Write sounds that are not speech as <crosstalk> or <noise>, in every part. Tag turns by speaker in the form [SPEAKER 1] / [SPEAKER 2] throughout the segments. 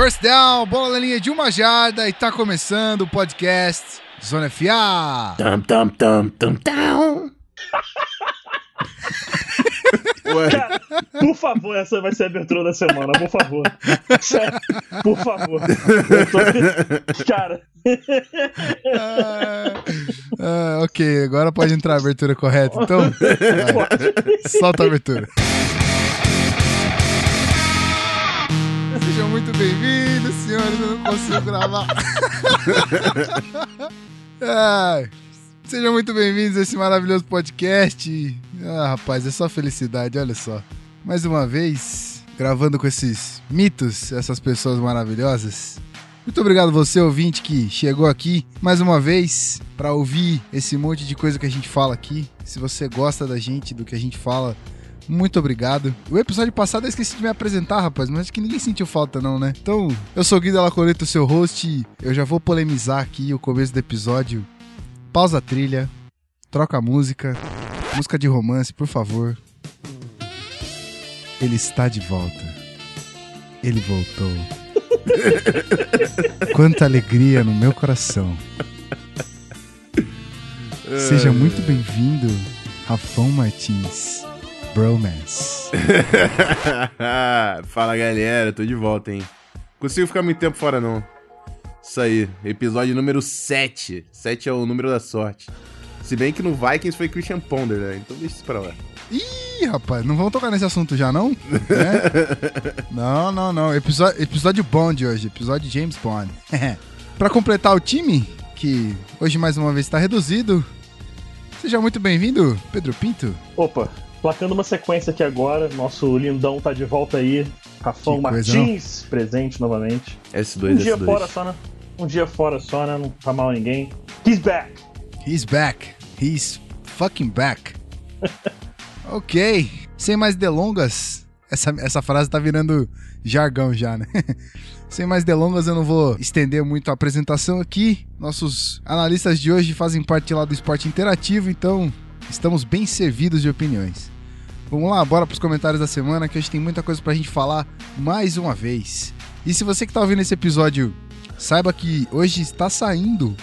[SPEAKER 1] First down, bola na linha de uma jarda e tá começando o podcast Zona FA.
[SPEAKER 2] Tum, tum, tum, tum, tum. <laughs>
[SPEAKER 3] Cara, por favor, essa vai ser a abertura da semana, por favor. Sério, <laughs> por favor. Tô... Cara.
[SPEAKER 1] Ah, ah, ok, agora pode entrar a abertura correta. Então, <laughs> vai. solta a abertura. Sejam muito bem-vindos, senhores. Eu não consigo gravar. Ai, sejam muito bem-vindos a esse maravilhoso podcast. Ah, rapaz, é só felicidade, olha só. Mais uma vez, gravando com esses mitos, essas pessoas maravilhosas. Muito obrigado você, ouvinte, que chegou aqui mais uma vez para ouvir esse monte de coisa que a gente fala aqui. Se você gosta da gente, do que a gente fala, muito obrigado. O episódio passado eu esqueci de me apresentar, rapaz, mas acho que ninguém sentiu falta não, né? Então, eu sou o Guido Alacoleto, seu host, e eu já vou polemizar aqui o começo do episódio. Pausa a trilha, troca a música, música de romance, por favor. Ele está de volta. Ele voltou. <laughs> Quanta alegria no meu coração. Seja muito bem-vindo, Rafão Martins. Bromance. <laughs>
[SPEAKER 2] Fala galera, tô de volta, hein? Consigo ficar muito tempo fora, não. Isso aí, episódio número 7. 7 é o número da sorte. Se bem que no Vikings foi Christian Ponder, né? Então deixa isso pra lá.
[SPEAKER 1] Ih, rapaz, não vamos tocar nesse assunto já, não? É? <laughs> não, não, não. Episódio, episódio Bond hoje, episódio James Bond. <laughs> pra completar o time, que hoje mais uma vez está reduzido, seja muito bem-vindo, Pedro Pinto.
[SPEAKER 3] Opa, placando uma sequência aqui agora. Nosso lindão tá de volta aí. Rafão Martins, presente novamente.
[SPEAKER 2] S2,
[SPEAKER 3] Um dia
[SPEAKER 2] S2.
[SPEAKER 3] fora só, né? Um dia fora só, né? Não tá mal ninguém. He's back!
[SPEAKER 1] He's back. He's fucking back. <laughs> ok. Sem mais delongas. Essa, essa frase tá virando jargão já, né? <laughs> Sem mais delongas, eu não vou estender muito a apresentação aqui. Nossos analistas de hoje fazem parte lá do esporte interativo, então estamos bem servidos de opiniões. Vamos lá, bora pros comentários da semana, que hoje tem muita coisa pra gente falar mais uma vez. E se você que tá ouvindo esse episódio, saiba que hoje está saindo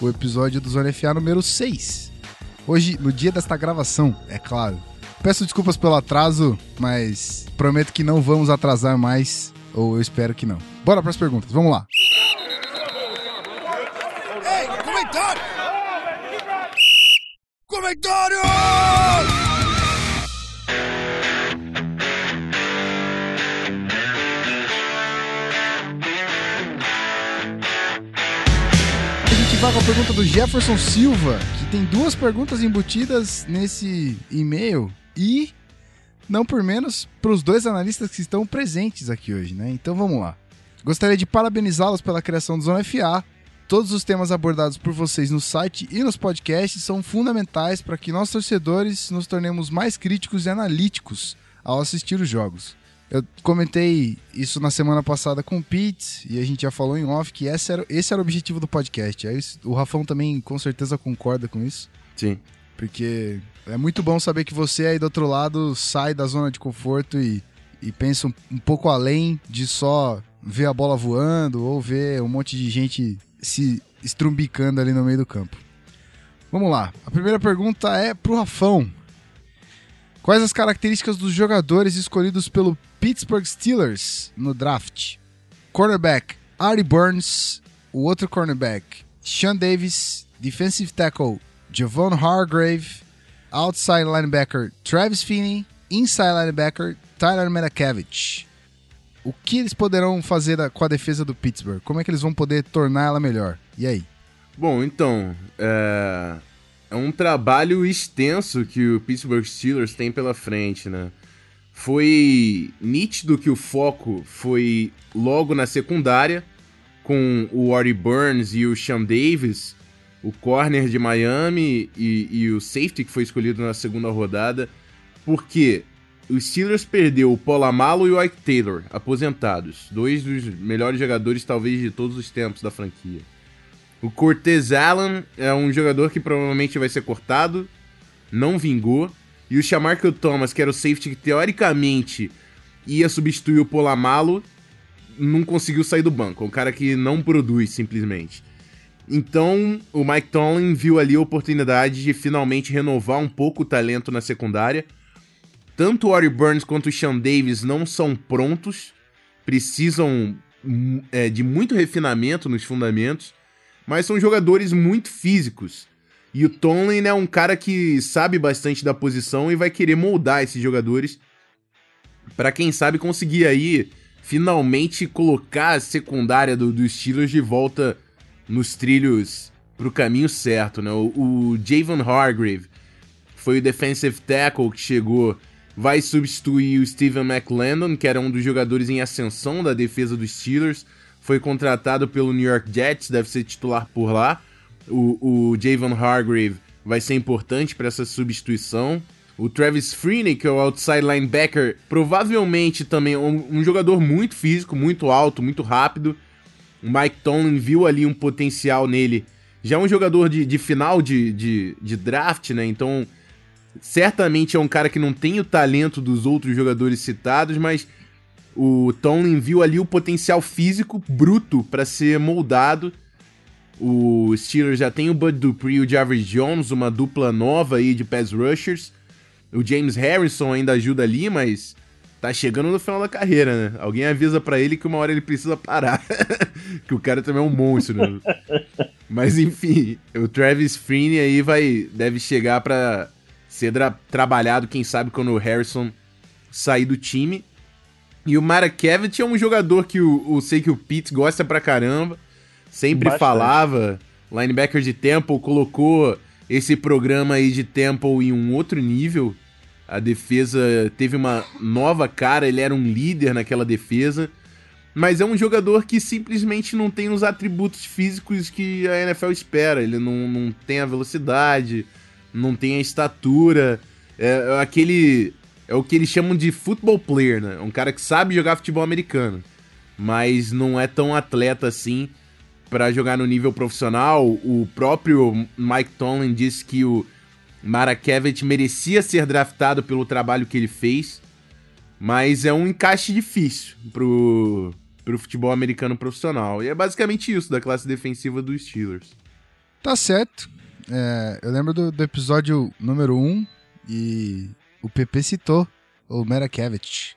[SPEAKER 1] o episódio do Zona FA número 6. Hoje, no dia desta gravação, é claro. Peço desculpas pelo atraso, mas prometo que não vamos atrasar mais, ou eu espero que não. Bora pras perguntas, vamos lá. Ei, comentário! Comentário! A gente vai com a pergunta do Jefferson Silva, que tem duas perguntas embutidas nesse e-mail e, não por menos, para os dois analistas que estão presentes aqui hoje, né? Então vamos lá. Gostaria de parabenizá-los pela criação do Zona FA. Todos os temas abordados por vocês no site e nos podcasts são fundamentais para que nós torcedores nos tornemos mais críticos e analíticos ao assistir os jogos. Eu comentei isso na semana passada com o Pete e a gente já falou em off que esse era, esse era o objetivo do podcast. Aí o Rafão também com certeza concorda com isso,
[SPEAKER 2] Sim.
[SPEAKER 1] porque é muito bom saber que você aí do outro lado sai da zona de conforto e, e pensa um, um pouco além de só ver a bola voando ou ver um monte de gente se estrumbicando ali no meio do campo. Vamos lá. A primeira pergunta é pro Rafão. Quais as características dos jogadores escolhidos pelo Pittsburgh Steelers no draft? Cornerback Artie Burns, o outro cornerback Sean Davis, defensive tackle Javon Hargrave, outside linebacker Travis Finney, inside linebacker Tyler Metakevich. O que eles poderão fazer com a defesa do Pittsburgh? Como é que eles vão poder tornar ela melhor? E aí?
[SPEAKER 2] Bom, então, é... é um trabalho extenso que o Pittsburgh Steelers tem pela frente, né? Foi nítido que o foco foi logo na secundária, com o Artie Burns e o Sean Davis, o corner de Miami e, e o safety que foi escolhido na segunda rodada, porque os Steelers perdeu o Polamalo e o Ike Taylor, aposentados, dois dos melhores jogadores talvez de todos os tempos da franquia. O Cortez Allen é um jogador que provavelmente vai ser cortado, não vingou. E o Shamarco Thomas, que era o safety que teoricamente ia substituir o Polamalo, não conseguiu sair do banco, é um cara que não produz simplesmente. Então, o Mike Tomlin viu ali a oportunidade de finalmente renovar um pouco o talento na secundária. Tanto o Ori Burns quanto o Sean Davis não são prontos, precisam hum, é, de muito refinamento nos fundamentos, mas são jogadores muito físicos. E o Tomlin é um cara que sabe bastante da posição e vai querer moldar esses jogadores para quem sabe conseguir aí finalmente colocar a secundária dos do Steelers de volta nos trilhos pro caminho certo, né? O, o Javon Hargrave foi o defensive tackle que chegou, vai substituir o Steven McLendon, que era um dos jogadores em ascensão da defesa dos Steelers, foi contratado pelo New York Jets, deve ser titular por lá. O, o Javon Hargrave vai ser importante para essa substituição. O Travis Freeney, que é o outside linebacker, provavelmente também um, um jogador muito físico, muito alto, muito rápido. O Mike Tomlin viu ali um potencial nele. Já é um jogador de, de final de, de, de draft, né? Então, certamente é um cara que não tem o talento dos outros jogadores citados, mas o Tomlin viu ali o potencial físico bruto para ser moldado. O Steelers já tem o Bud Dupree e o Jarvis Jones, uma dupla nova aí de pass rushers. O James Harrison ainda ajuda ali, mas tá chegando no final da carreira, né? Alguém avisa para ele que uma hora ele precisa parar. <laughs> que o cara também é um monstro, né? <laughs> mas enfim, o Travis Freeney aí vai deve chegar para ser trabalhado, quem sabe quando o Harrison sair do time. E o Marakevich é um jogador que eu, eu sei que o Pete gosta pra caramba. Sempre Bastante. falava, linebacker de Temple, colocou esse programa aí de Temple em um outro nível. A defesa teve uma nova cara, ele era um líder naquela defesa. Mas é um jogador que simplesmente não tem os atributos físicos que a NFL espera. Ele não, não tem a velocidade, não tem a estatura. É, é aquele. É o que eles chamam de football player, né? Um cara que sabe jogar futebol americano. Mas não é tão atleta assim para jogar no nível profissional. O próprio Mike Tomlin disse que o Marakevich merecia ser draftado pelo trabalho que ele fez, mas é um encaixe difícil pro, pro futebol americano profissional. E é basicamente isso da classe defensiva dos Steelers.
[SPEAKER 1] Tá certo. É, eu lembro do, do, episódio número 1 um, e o PP citou o Marakevich.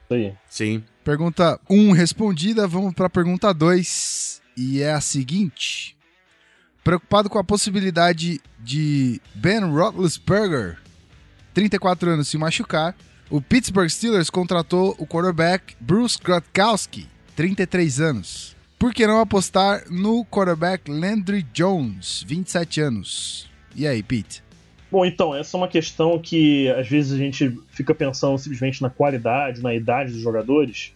[SPEAKER 2] Sim.
[SPEAKER 1] Pergunta 1 um respondida, vamos pra pergunta 2 e é a seguinte: preocupado com a possibilidade de Ben Roethlisberger, 34 anos, se machucar, o Pittsburgh Steelers contratou o quarterback Bruce Gronkowski, 33 anos. Por que não apostar no quarterback Landry Jones, 27 anos? E aí, Pete?
[SPEAKER 3] Bom, então, essa é uma questão que às vezes a gente fica pensando simplesmente na qualidade, na idade dos jogadores,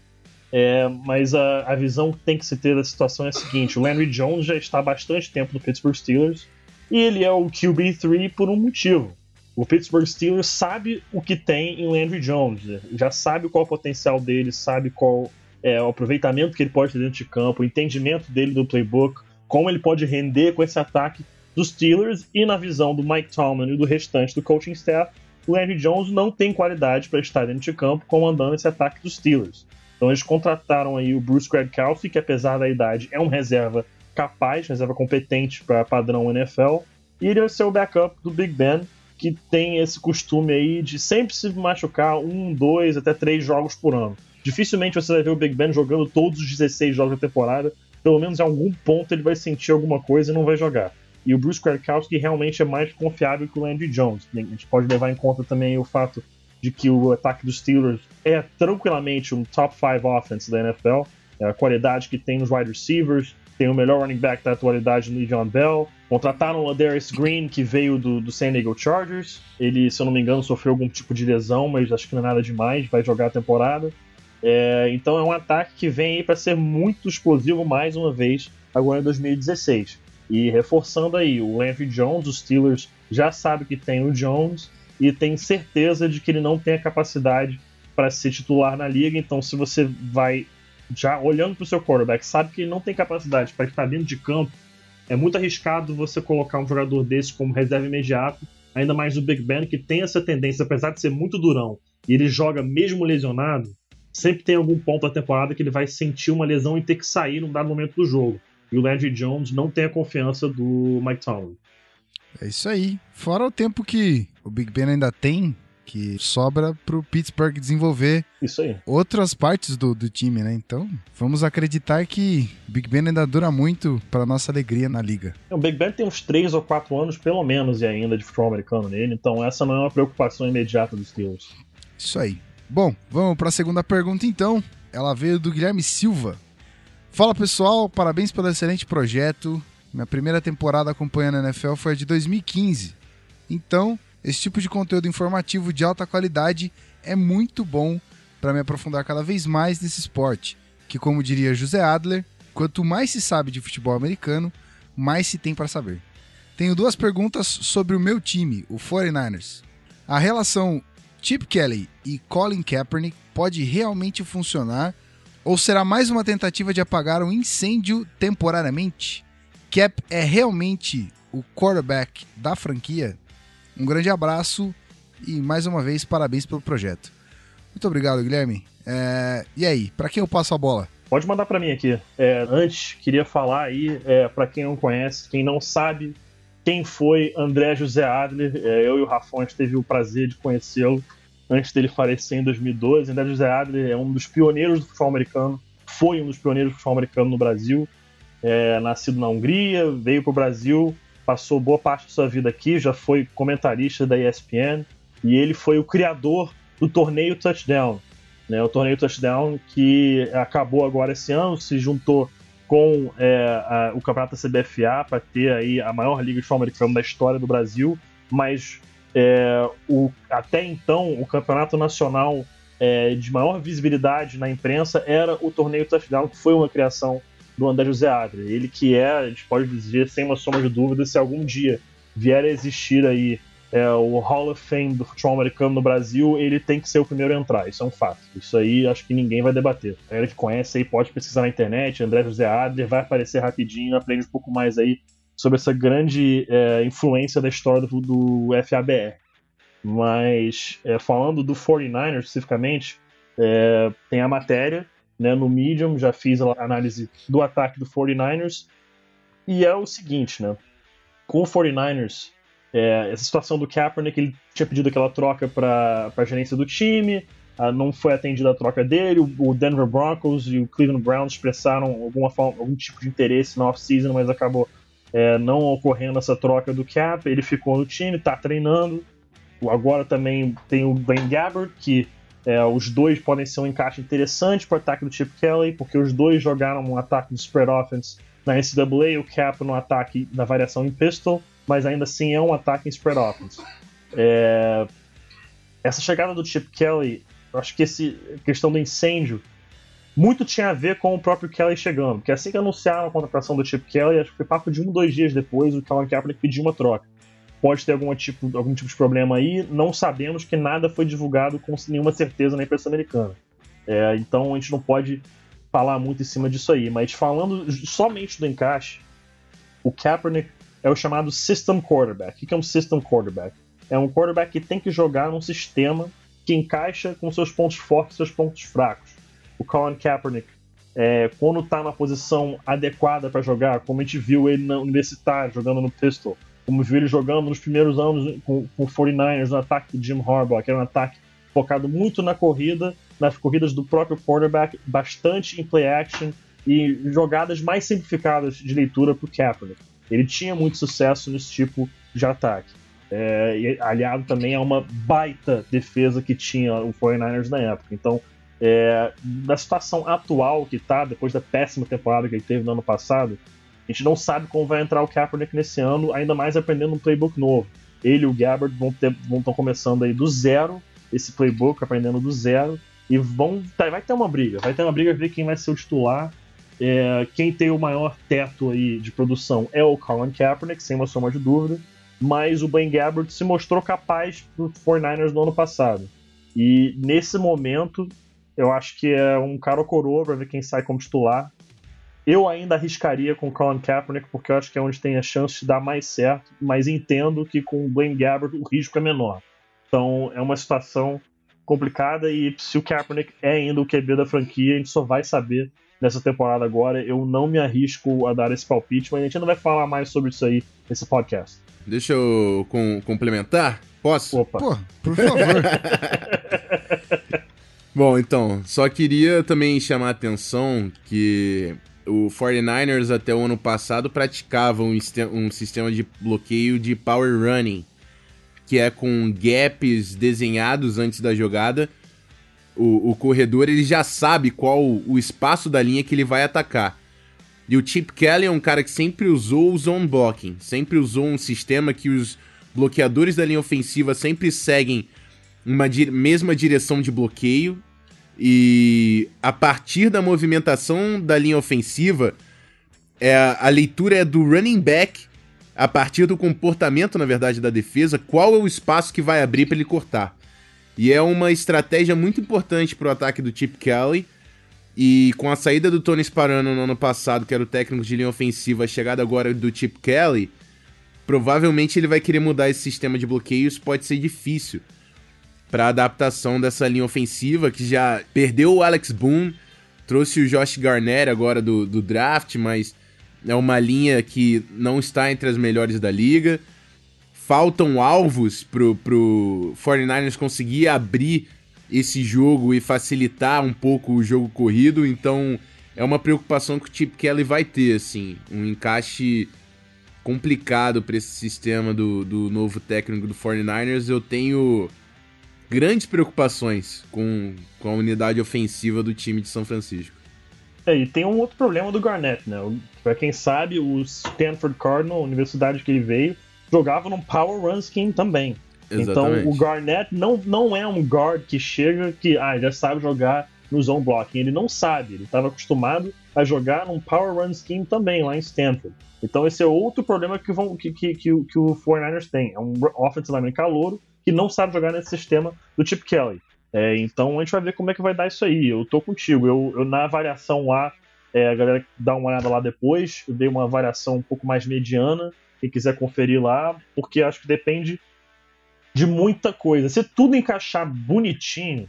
[SPEAKER 3] é, mas a, a visão que tem que se ter da situação é a seguinte: o Landry Jones já está há bastante tempo no Pittsburgh Steelers e ele é o QB3 por um motivo. O Pittsburgh Steelers sabe o que tem em Landry Jones, já sabe qual é o potencial dele, sabe qual é o aproveitamento que ele pode ter dentro de campo, o entendimento dele do playbook, como ele pode render com esse ataque dos Steelers e na visão do Mike Tomlin e do restante do coaching staff, o Landry Jones não tem qualidade para estar dentro de campo comandando esse ataque dos Steelers. Então eles contrataram aí o Bruce Gradkowski, que apesar da idade é um reserva capaz, reserva competente para padrão NFL, e ele vai ser o backup do Big Ben, que tem esse costume aí de sempre se machucar um, dois, até três jogos por ano. Dificilmente você vai ver o Big Ben jogando todos os 16 jogos da temporada, pelo menos em algum ponto ele vai sentir alguma coisa e não vai jogar. E o Bruce Gradkowski realmente é mais confiável que o Landry Jones. A gente pode levar em conta também o fato de que o ataque dos Steelers é tranquilamente um top 5 offense da NFL. É a qualidade que tem nos wide receivers, tem o melhor running back da atualidade no John Bell. Contrataram o Ladarius Green, que veio do, do San Diego Chargers. Ele, se eu não me engano, sofreu algum tipo de lesão, mas acho que não é nada demais, vai jogar a temporada. É, então é um ataque que vem para ser muito explosivo mais uma vez agora em 2016. E reforçando aí, o Landry Jones, os Steelers já sabe que tem o Jones, e tem certeza de que ele não tem a capacidade para ser titular na liga. Então, se você vai já olhando para o seu quarterback, sabe que ele não tem capacidade para estar dentro de campo, é muito arriscado você colocar um jogador desse como reserva imediato, ainda mais o Big Ben, que tem essa tendência, apesar de ser muito durão, e ele joga mesmo lesionado, sempre tem algum ponto da temporada que ele vai sentir uma lesão e ter que sair num dado momento do jogo. E o Landry Jones não tem a confiança do Mike Tomlin.
[SPEAKER 1] É isso aí. Fora o tempo que o Big Ben ainda tem, que sobra pro Pittsburgh desenvolver
[SPEAKER 3] isso aí.
[SPEAKER 1] outras partes do, do time, né? Então, vamos acreditar que o Big Ben ainda dura muito para nossa alegria na liga.
[SPEAKER 3] O Big Ben tem uns 3 ou 4 anos, pelo menos, e ainda de futebol americano nele, então essa não é uma preocupação imediata dos Steelers.
[SPEAKER 1] Isso aí. Bom, vamos para a segunda pergunta então. Ela veio do Guilherme Silva. Fala pessoal, parabéns pelo excelente projeto. Minha primeira temporada acompanhando a NFL foi a de 2015. Então, esse tipo de conteúdo informativo de alta qualidade é muito bom para me aprofundar cada vez mais nesse esporte, que, como diria José Adler, quanto mais se sabe de futebol americano, mais se tem para saber. Tenho duas perguntas sobre o meu time, o 49ers. A relação Chip Kelly e Colin Kaepernick pode realmente funcionar ou será mais uma tentativa de apagar um incêndio temporariamente? Cap é realmente o quarterback da franquia? Um grande abraço e mais uma vez parabéns pelo projeto. Muito obrigado, Guilherme. É... E aí, para quem eu passo a bola?
[SPEAKER 3] Pode mandar para mim aqui. É, antes, queria falar aí, é, para quem não conhece, quem não sabe quem foi André José Adler. É, eu e o Rafão a gente teve o prazer de conhecê-lo antes dele falecer em 2012. André José Adler é um dos pioneiros do futebol americano, foi um dos pioneiros do futebol americano no Brasil. É, nascido na Hungria, veio para o Brasil, passou boa parte de sua vida aqui, já foi comentarista da ESPN e ele foi o criador do torneio Touchdown. Né, o torneio Touchdown que acabou agora esse ano, se juntou com é, a, o campeonato da CBFA para ter aí a maior liga de futebol americano da história do Brasil, mas é, o, até então o campeonato nacional é, de maior visibilidade na imprensa era o torneio Touchdown, que foi uma criação do André José Adler. Ele que é, a gente pode dizer sem uma sombra de dúvida, se algum dia vier a existir aí é, o Hall of Fame do futebol americano no Brasil, ele tem que ser o primeiro a entrar. Isso é um fato. Isso aí acho que ninguém vai debater. A galera que conhece aí pode pesquisar na internet, André José Adler, vai aparecer rapidinho, aprende um pouco mais aí sobre essa grande é, influência da história do, do FABR. Mas é, falando do 49ers especificamente, é, tem a matéria né, no Medium, já fiz a análise do ataque do 49ers. E é o seguinte, né? Com o 49ers, é, essa situação do Kaepernick, ele tinha pedido aquela troca para a gerência do time, ah, não foi atendida a troca dele. O, Denver Broncos e o Cleveland Browns expressaram alguma forma, algum tipo de interesse na off-season, mas acabou é, não ocorrendo essa troca do Cap. Ele ficou no time, está treinando. Agora também tem o Ben Gabbard, que é, os dois podem ser um encaixe interessante para o ataque do Chip Kelly, porque os dois jogaram um ataque de spread offense na NCAA, o Cap no ataque na variação em pistol, mas ainda assim é um ataque em spread offense. É... Essa chegada do Chip Kelly, acho que essa questão do incêndio muito tinha a ver com o próprio Kelly chegando, porque assim que anunciaram a contratação do Chip Kelly, acho que foi papo de um, dois dias depois, o Colin Kaepernick pediu uma troca pode ter algum tipo, algum tipo de problema aí. Não sabemos que nada foi divulgado com nenhuma certeza na imprensa americana. É, então a gente não pode falar muito em cima disso aí. Mas falando somente do encaixe, o Kaepernick é o chamado system quarterback. O que é um system quarterback? É um quarterback que tem que jogar num sistema que encaixa com seus pontos fortes e seus pontos fracos. O Colin Kaepernick, é, quando está na posição adequada para jogar, como a gente viu ele no universitário jogando no pistol, como viu ele jogando nos primeiros anos com, com o 49ers no ataque do Jim Harbaugh, que era um ataque focado muito na corrida, nas corridas do próprio quarterback, bastante em play action e jogadas mais simplificadas de leitura para o Kaepernick. Ele tinha muito sucesso nesse tipo de ataque. É, e, aliado também a uma baita defesa que tinha o 49ers na época. Então, é, da situação atual que está, depois da péssima temporada que ele teve no ano passado, a gente não sabe como vai entrar o Kaepernick nesse ano, ainda mais aprendendo um playbook novo. Ele e o Gabbard vão estar começando aí do zero esse playbook, aprendendo do zero, e vão tá, vai ter uma briga, vai ter uma briga ver quem vai ser o titular. É, quem tem o maior teto aí de produção é o Colin Kaepernick, sem uma soma de dúvida, mas o Ben Gabbard se mostrou capaz pro 49ers no ano passado. E nesse momento, eu acho que é um cara coroa para ver quem sai como titular. Eu ainda arriscaria com o Colin Kaepernick, porque eu acho que é onde tem a chance de dar mais certo, mas entendo que com o Blaine Gabbert o risco é menor. Então é uma situação complicada e se o Kaepernick é ainda o QB da franquia, a gente só vai saber nessa temporada agora. Eu não me arrisco a dar esse palpite, mas a gente ainda vai falar mais sobre isso aí nesse podcast.
[SPEAKER 2] Deixa eu com, complementar? Posso?
[SPEAKER 1] Opa. Pô, por favor. <laughs>
[SPEAKER 2] Bom, então, só queria também chamar a atenção que o 49ers até o ano passado praticava um, um sistema de bloqueio de power running, que é com gaps desenhados antes da jogada. O, o corredor ele já sabe qual o espaço da linha que ele vai atacar. E o Chip Kelly é um cara que sempre usou o zone blocking, sempre usou um sistema que os bloqueadores da linha ofensiva sempre seguem uma di mesma direção de bloqueio e a partir da movimentação da linha ofensiva, é, a leitura é do running back a partir do comportamento, na verdade, da defesa, qual é o espaço que vai abrir para ele cortar. E é uma estratégia muito importante para o ataque do Chip Kelly. E com a saída do Tony Sparano no ano passado, que era o técnico de linha ofensiva, a chegada agora do Chip Kelly, provavelmente ele vai querer mudar esse sistema de bloqueios, pode ser difícil para adaptação dessa linha ofensiva, que já perdeu o Alex Boone, trouxe o Josh Garnett agora do, do draft, mas é uma linha que não está entre as melhores da liga. Faltam alvos pro, pro 49ers conseguir abrir esse jogo e facilitar um pouco o jogo corrido, então é uma preocupação que o Chip Kelly vai ter, assim, um encaixe complicado para esse sistema do, do novo técnico do 49ers. Eu tenho grandes preocupações com, com a unidade ofensiva do time de São Francisco.
[SPEAKER 3] É, e tem um outro problema do Garnett, né? Pra quem sabe, o Stanford Cardinal, a universidade que ele veio, jogava num Power Run Scheme também. Exatamente. Então o Garnett não, não é um guard que chega que ah, já sabe jogar no zone blocking. Ele não sabe, ele estava acostumado a jogar num Power Run Scheme também lá em Stanford. Então esse é outro problema que, vão, que, que, que, que o 49ers tem. É um offensive lineman calouro que não sabe jogar nesse sistema do Chip Kelly. É, então a gente vai ver como é que vai dar isso aí. Eu tô contigo. Eu, eu na variação lá, é, a galera dá uma olhada lá depois. Eu dei uma variação um pouco mais mediana. Quem quiser conferir lá, porque acho que depende de muita coisa. Se tudo encaixar bonitinho,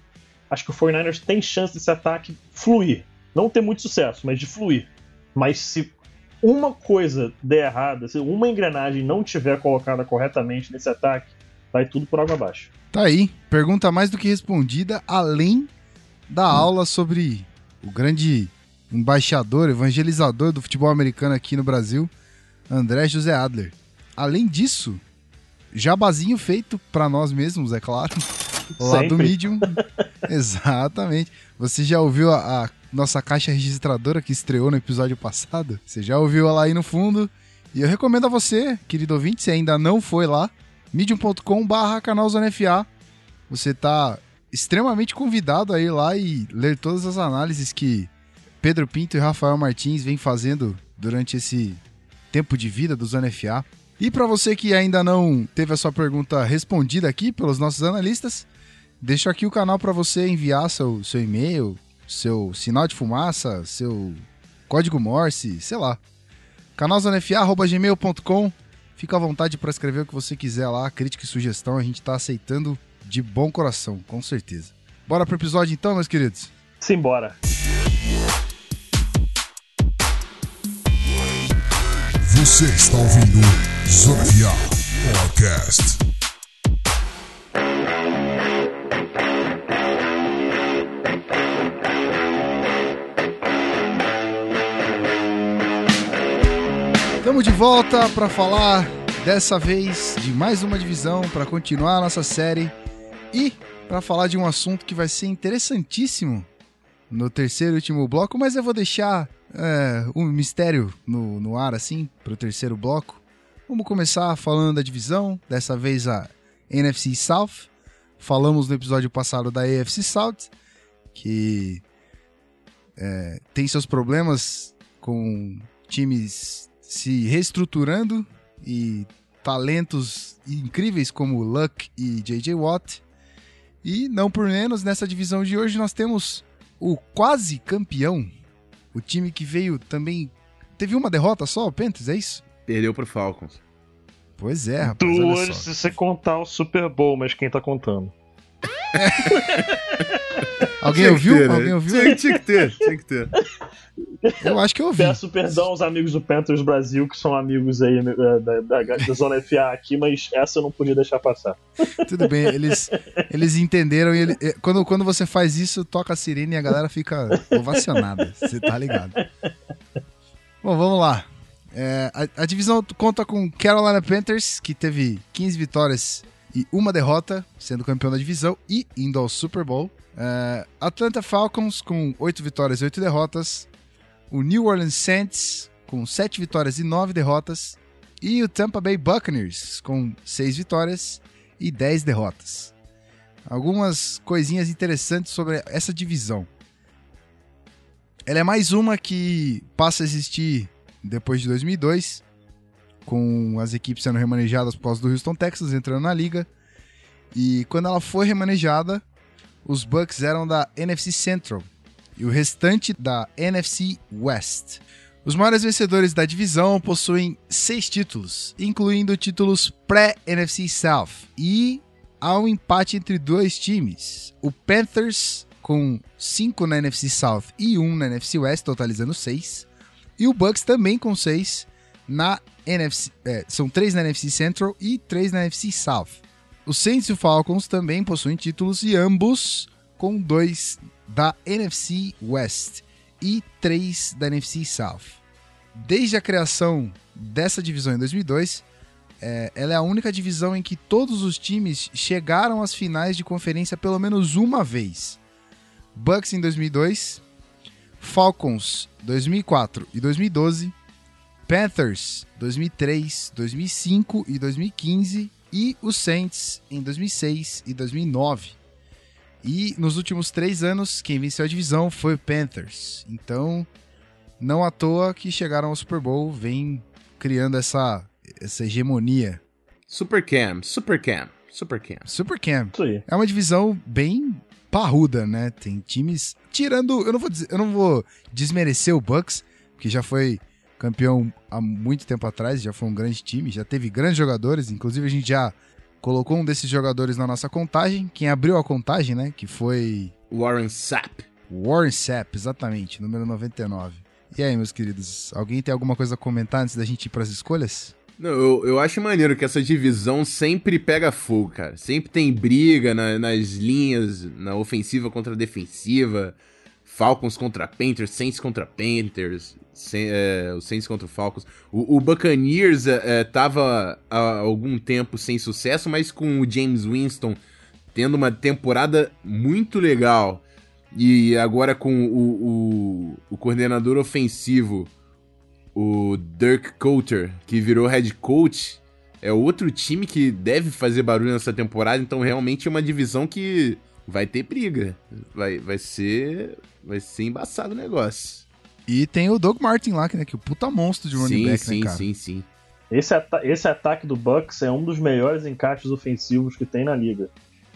[SPEAKER 3] acho que o 49ers tem chance desse ataque fluir. Não ter muito sucesso, mas de fluir. Mas se uma coisa der errada, se uma engrenagem não tiver colocada corretamente nesse ataque, vai tudo por água abaixo.
[SPEAKER 1] Tá aí, pergunta mais do que respondida, além da aula sobre o grande embaixador, evangelizador do futebol americano aqui no Brasil, André José Adler. Além disso, jabazinho feito para nós mesmos, é claro. Lá Sempre. do Medium. <laughs> Exatamente. Você já ouviu a, a, nossa caixa registradora que estreou no episódio passado? Você já ouviu ela aí no fundo? E eu recomendo a você, querido ouvinte, se ainda não foi lá, medium.com canalzonefa. Você está extremamente convidado a ir lá e ler todas as análises que Pedro Pinto e Rafael Martins vêm fazendo durante esse tempo de vida do Zona FA. E para você que ainda não teve a sua pergunta respondida aqui pelos nossos analistas, deixo aqui o canal para você enviar seu, seu e-mail, seu sinal de fumaça, seu código Morse, sei lá. canalzonefa.gmail.com Fica à vontade para escrever o que você quiser lá, crítica e sugestão, a gente está aceitando de bom coração, com certeza. Bora pro episódio então, meus queridos?
[SPEAKER 3] Simbora.
[SPEAKER 4] Você está ouvindo Zona Podcast.
[SPEAKER 1] Estamos de volta para falar dessa vez de mais uma divisão para continuar a nossa série e para falar de um assunto que vai ser interessantíssimo no terceiro e último bloco, mas eu vou deixar é, um mistério no, no ar assim para o terceiro bloco. Vamos começar falando da divisão, dessa vez a NFC South. Falamos no episódio passado da AFC South, que é, tem seus problemas com times se reestruturando e talentos incríveis como Luck e JJ Watt. E não por menos, nessa divisão de hoje nós temos o quase campeão, o time que veio também. Teve uma derrota só, o Panthers, é isso?
[SPEAKER 2] Perdeu pro Falcons.
[SPEAKER 1] Pois é, rapaz.
[SPEAKER 3] Duas se você contar o Super Bowl, mas quem tá contando? <laughs>
[SPEAKER 1] Alguém
[SPEAKER 2] Tinha que
[SPEAKER 1] ouviu?
[SPEAKER 2] ter, né?
[SPEAKER 1] Alguém ouviu?
[SPEAKER 2] Tinha, tinha que ter, tinha que ter.
[SPEAKER 1] Eu acho que eu ouvi.
[SPEAKER 3] Peço perdão aos amigos do Panthers Brasil, que são amigos aí eh, da, da, da Zona FA aqui, mas essa eu não podia deixar passar.
[SPEAKER 1] Tudo bem, eles, eles entenderam e ele, eh, quando, quando você faz isso, toca a sirene e a galera fica ovacionada. Você tá ligado. Bom, vamos lá. É, a, a divisão conta com Carolina Panthers, que teve 15 vitórias e uma derrota, sendo campeão da divisão e indo ao Super Bowl. É, Atlanta Falcons com 8 vitórias e 8 derrotas. O New Orleans Saints com 7 vitórias e 9 derrotas. E o Tampa Bay Buccaneers com 6 vitórias e 10 derrotas. Algumas coisinhas interessantes sobre essa divisão. Ela é mais uma que passa a existir depois de 2002, com as equipes sendo remanejadas por causa do Houston Texas entrando na liga. E quando ela foi remanejada, os Bucks eram da NFC Central e o restante da NFC West. Os maiores vencedores da divisão possuem seis títulos, incluindo títulos pré-NFC South. E há um empate entre dois times. O Panthers com cinco na NFC South e um na NFC West, totalizando seis. E o Bucks também com seis na NFC. É, são três na NFC Central e três na NFC South. Os Saints e o Falcons também possuem títulos e ambos com dois da NFC West e três da NFC South. Desde a criação dessa divisão em 2002, é, ela é a única divisão em que todos os times chegaram às finais de conferência pelo menos uma vez. Bucks em 2002, Falcons 2004 e 2012, Panthers 2003, 2005 e 2015 e os Saints em 2006 e 2009. E nos últimos três anos, quem venceu a divisão foi o Panthers. Então, não à toa que chegaram ao Super Bowl, vem criando essa, essa hegemonia.
[SPEAKER 2] Super Cam, Super Cam, Super Cam.
[SPEAKER 1] Super Cam. É uma divisão bem parruda, né? Tem times tirando, eu não vou dizer, eu não vou desmerecer o Bucks, que já foi campeão há muito tempo atrás, já foi um grande time, já teve grandes jogadores, inclusive a gente já colocou um desses jogadores na nossa contagem, quem abriu a contagem, né, que foi
[SPEAKER 2] Warren Sapp.
[SPEAKER 1] Warren Sapp, exatamente, número 99. E aí, meus queridos, alguém tem alguma coisa a comentar antes da gente ir para as escolhas?
[SPEAKER 2] Não, eu, eu acho maneiro que essa divisão sempre pega fogo, cara. Sempre tem briga na- nas linhas, na ofensiva contra a defensiva. Falcons contra Panthers, Saints contra Panthers, Sa- é, Saints contra Falcons. O, o Buccaneers é, é, tava há algum tempo sem sucesso, mas com o James Winston tendo uma temporada muito legal. E agora com o, o, o coordenador ofensivo, o Dirk Coulter, que virou head coach, é outro time que deve fazer barulho nessa temporada, então realmente é uma divisão que vai ter briga. Vai, vai ser. Vai ser embaçado o negócio.
[SPEAKER 1] E tem o Doug Martin lá, que, né, que é o puta monstro de running
[SPEAKER 2] sim,
[SPEAKER 1] back,
[SPEAKER 2] sim,
[SPEAKER 1] né, cara?
[SPEAKER 2] sim, sim.
[SPEAKER 3] Esse, ata- esse ataque do Bucks é um dos melhores encaixes ofensivos que tem na liga.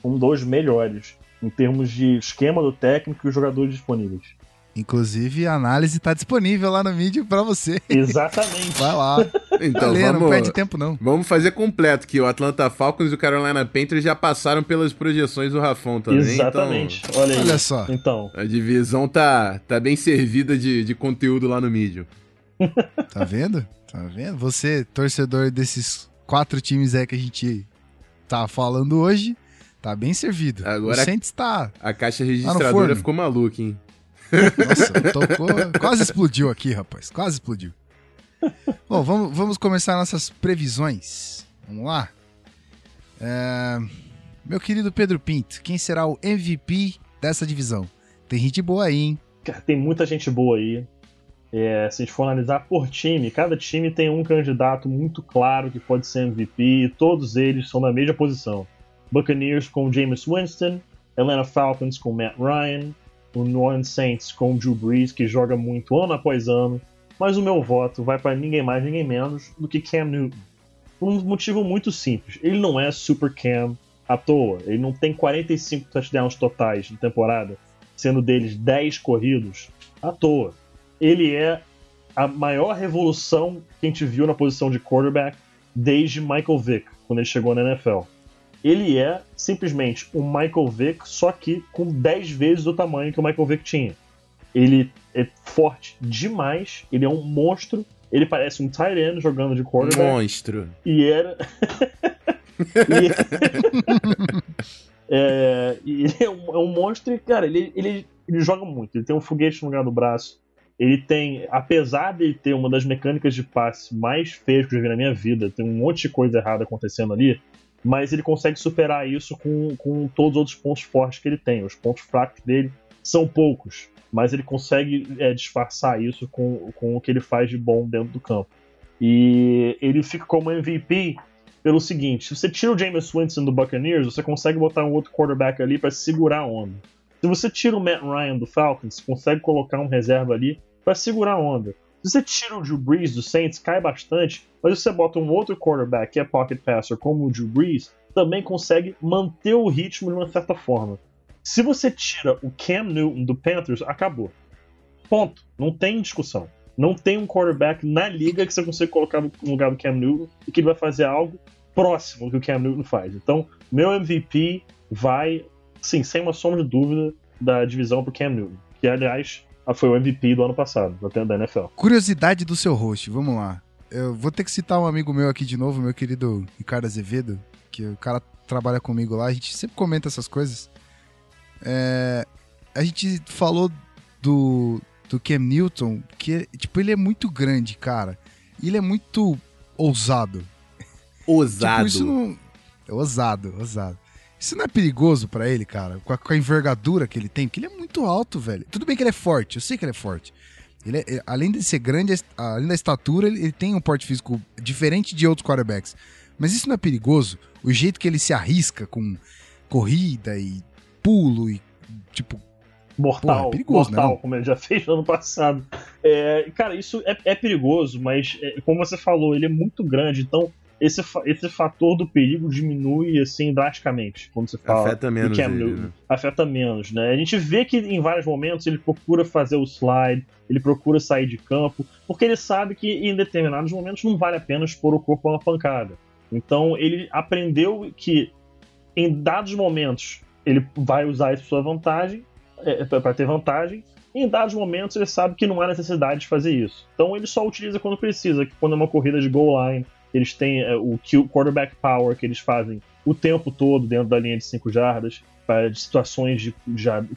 [SPEAKER 3] Um dos melhores, em termos de esquema do técnico e os jogadores disponíveis.
[SPEAKER 1] Inclusive, a análise tá disponível lá no vídeo pra você.
[SPEAKER 3] Exatamente.
[SPEAKER 1] Vai lá.
[SPEAKER 2] Então
[SPEAKER 1] Tá lendo, não
[SPEAKER 2] vamos,
[SPEAKER 1] perde tempo não.
[SPEAKER 2] vamos fazer completo, que o Atlanta Falcons e o Carolina Panthers já passaram pelas projeções do Rafão também.
[SPEAKER 3] Exatamente. Olha aí.
[SPEAKER 1] Olha só.
[SPEAKER 3] Então,
[SPEAKER 2] Então, a divisão tá, tá bem servida de, de conteúdo lá no Medium. <laughs>
[SPEAKER 1] Tá vendo? Tá vendo? Você, torcedor desses quatro times aí que a gente tá falando hoje, tá bem servido.
[SPEAKER 2] Agora-
[SPEAKER 1] O Saints tá...
[SPEAKER 2] A caixa registradora ficou maluca, hein?
[SPEAKER 1] Nossa, tocou... quase explodiu aqui, rapaz. Quase explodiu. Bom, vamos, vamos começar nossas previsões. Vamos lá? É, Meu querido Pedro Pinto, quem será o MVP dessa divisão? Tem gente boa aí, hein?
[SPEAKER 3] cara, tem muita gente boa aí. É, se a gente for analisar por time, cada time tem um candidato muito claro que pode ser MVP, e todos eles são na mesma posição. Buccaneers com Jameis Winston, Atlanta Falcons com Matt Ryan, o New Orleans Saints com Drew Brees, que joga muito ano após ano, mas o meu voto vai para ninguém mais, ninguém menos do que Cam Newton. Por um motivo muito simples. Ele não é Super Cam à toa. Ele não tem 45 touchdowns totais na temporada, sendo deles 10 corridos à toa. Ele é a maior revolução que a gente viu na posição de quarterback desde Michael Vick, quando ele chegou na NFL. Ele é simplesmente um Michael Vick, só que com 10 vezes o tamanho que o Michael Vick tinha. Ele é forte demais, ele é um monstro, ele parece um tight end jogando de quarterback.
[SPEAKER 2] Monstro.
[SPEAKER 3] E era. <laughs> e... <laughs> é... ele é um, é um, monstro e, cara, ele, ele, ele joga muito. Ele tem um foguete no lugar do braço. Ele tem, apesar de ter uma das mecânicas de passe mais feias que eu já vi na minha vida, tem um monte de coisa errada acontecendo ali, mas ele consegue superar isso com, com todos os outros pontos fortes que ele tem. Os pontos fracos dele são poucos, mas ele consegue é, disfarçar isso com, com o que ele faz de bom dentro do campo. E ele fica como MVP pelo seguinte: se você tira o Jameis Winston do Buccaneers, você consegue botar um outro quarterback ali para segurar a onda. Se você tira o Matt Ryan do Falcons, consegue colocar um reserva ali para segurar a onda. Você tira o Drew Brees do Saints, cai bastante, mas você bota um outro quarterback que é pocket passer, como o Drew Brees, também consegue manter o ritmo de uma certa forma. Se você tira o Cam Newton do Panthers, acabou. Ponto. Não tem discussão. Não tem um quarterback na liga que você consiga colocar no lugar do Cam Newton e que ele vai fazer algo próximo do que o Cam Newton faz. Então, meu MVP vai sim, sem uma sombra de dúvida, da divisão pro Cam Newton. Que, aliás, foi o MVP do ano passado, da NFL.
[SPEAKER 1] Curiosidade do seu host, vamos lá. Eu vou ter que citar um amigo meu aqui de novo, meu querido Ricardo Azevedo, que o cara trabalha comigo lá, a gente sempre comenta essas coisas. É, a gente falou do, do Cam Newton, que tipo, ele é muito grande, cara. Ele é muito ousado.
[SPEAKER 2] Ousado.
[SPEAKER 1] Tipo, isso não... É ousado, ousado. Isso não é perigoso para ele, cara? Com a, com a, envergadura que ele tem? Porque ele é muito alto, velho. Tudo bem que ele é forte, eu sei que ele é forte. Ele é, além de ser grande, além da estatura, ele, ele, tem um porte físico diferente de outros quarterbacks. Mas isso não é perigoso? O jeito que ele se arrisca com corrida e pulo e, tipo...
[SPEAKER 3] Mortal, Pô, é perigoso, mortal, né? como ele já <laughs> fez no ano passado. É, cara, isso é, é perigoso, mas é, como você falou, ele é muito grande, então esse, esse fator do perigo diminui assim drasticamente quando você fala
[SPEAKER 2] afeta menos
[SPEAKER 3] ele, né? afeta menos né? A gente vê que em vários momentos ele procura fazer o slide ele procura sair de campo porque ele sabe que em determinados momentos não vale a pena expor o corpo a uma pancada. Então ele aprendeu que em dados momentos ele vai usar isso para sua vantagem é, para ter vantagem em dados momentos ele sabe que não há necessidade de fazer isso. Então ele só utiliza quando precisa quando é uma corrida de goal line eles têm é, o quarterback power que eles fazem o tempo todo dentro da linha de 5 jardas, para situações de,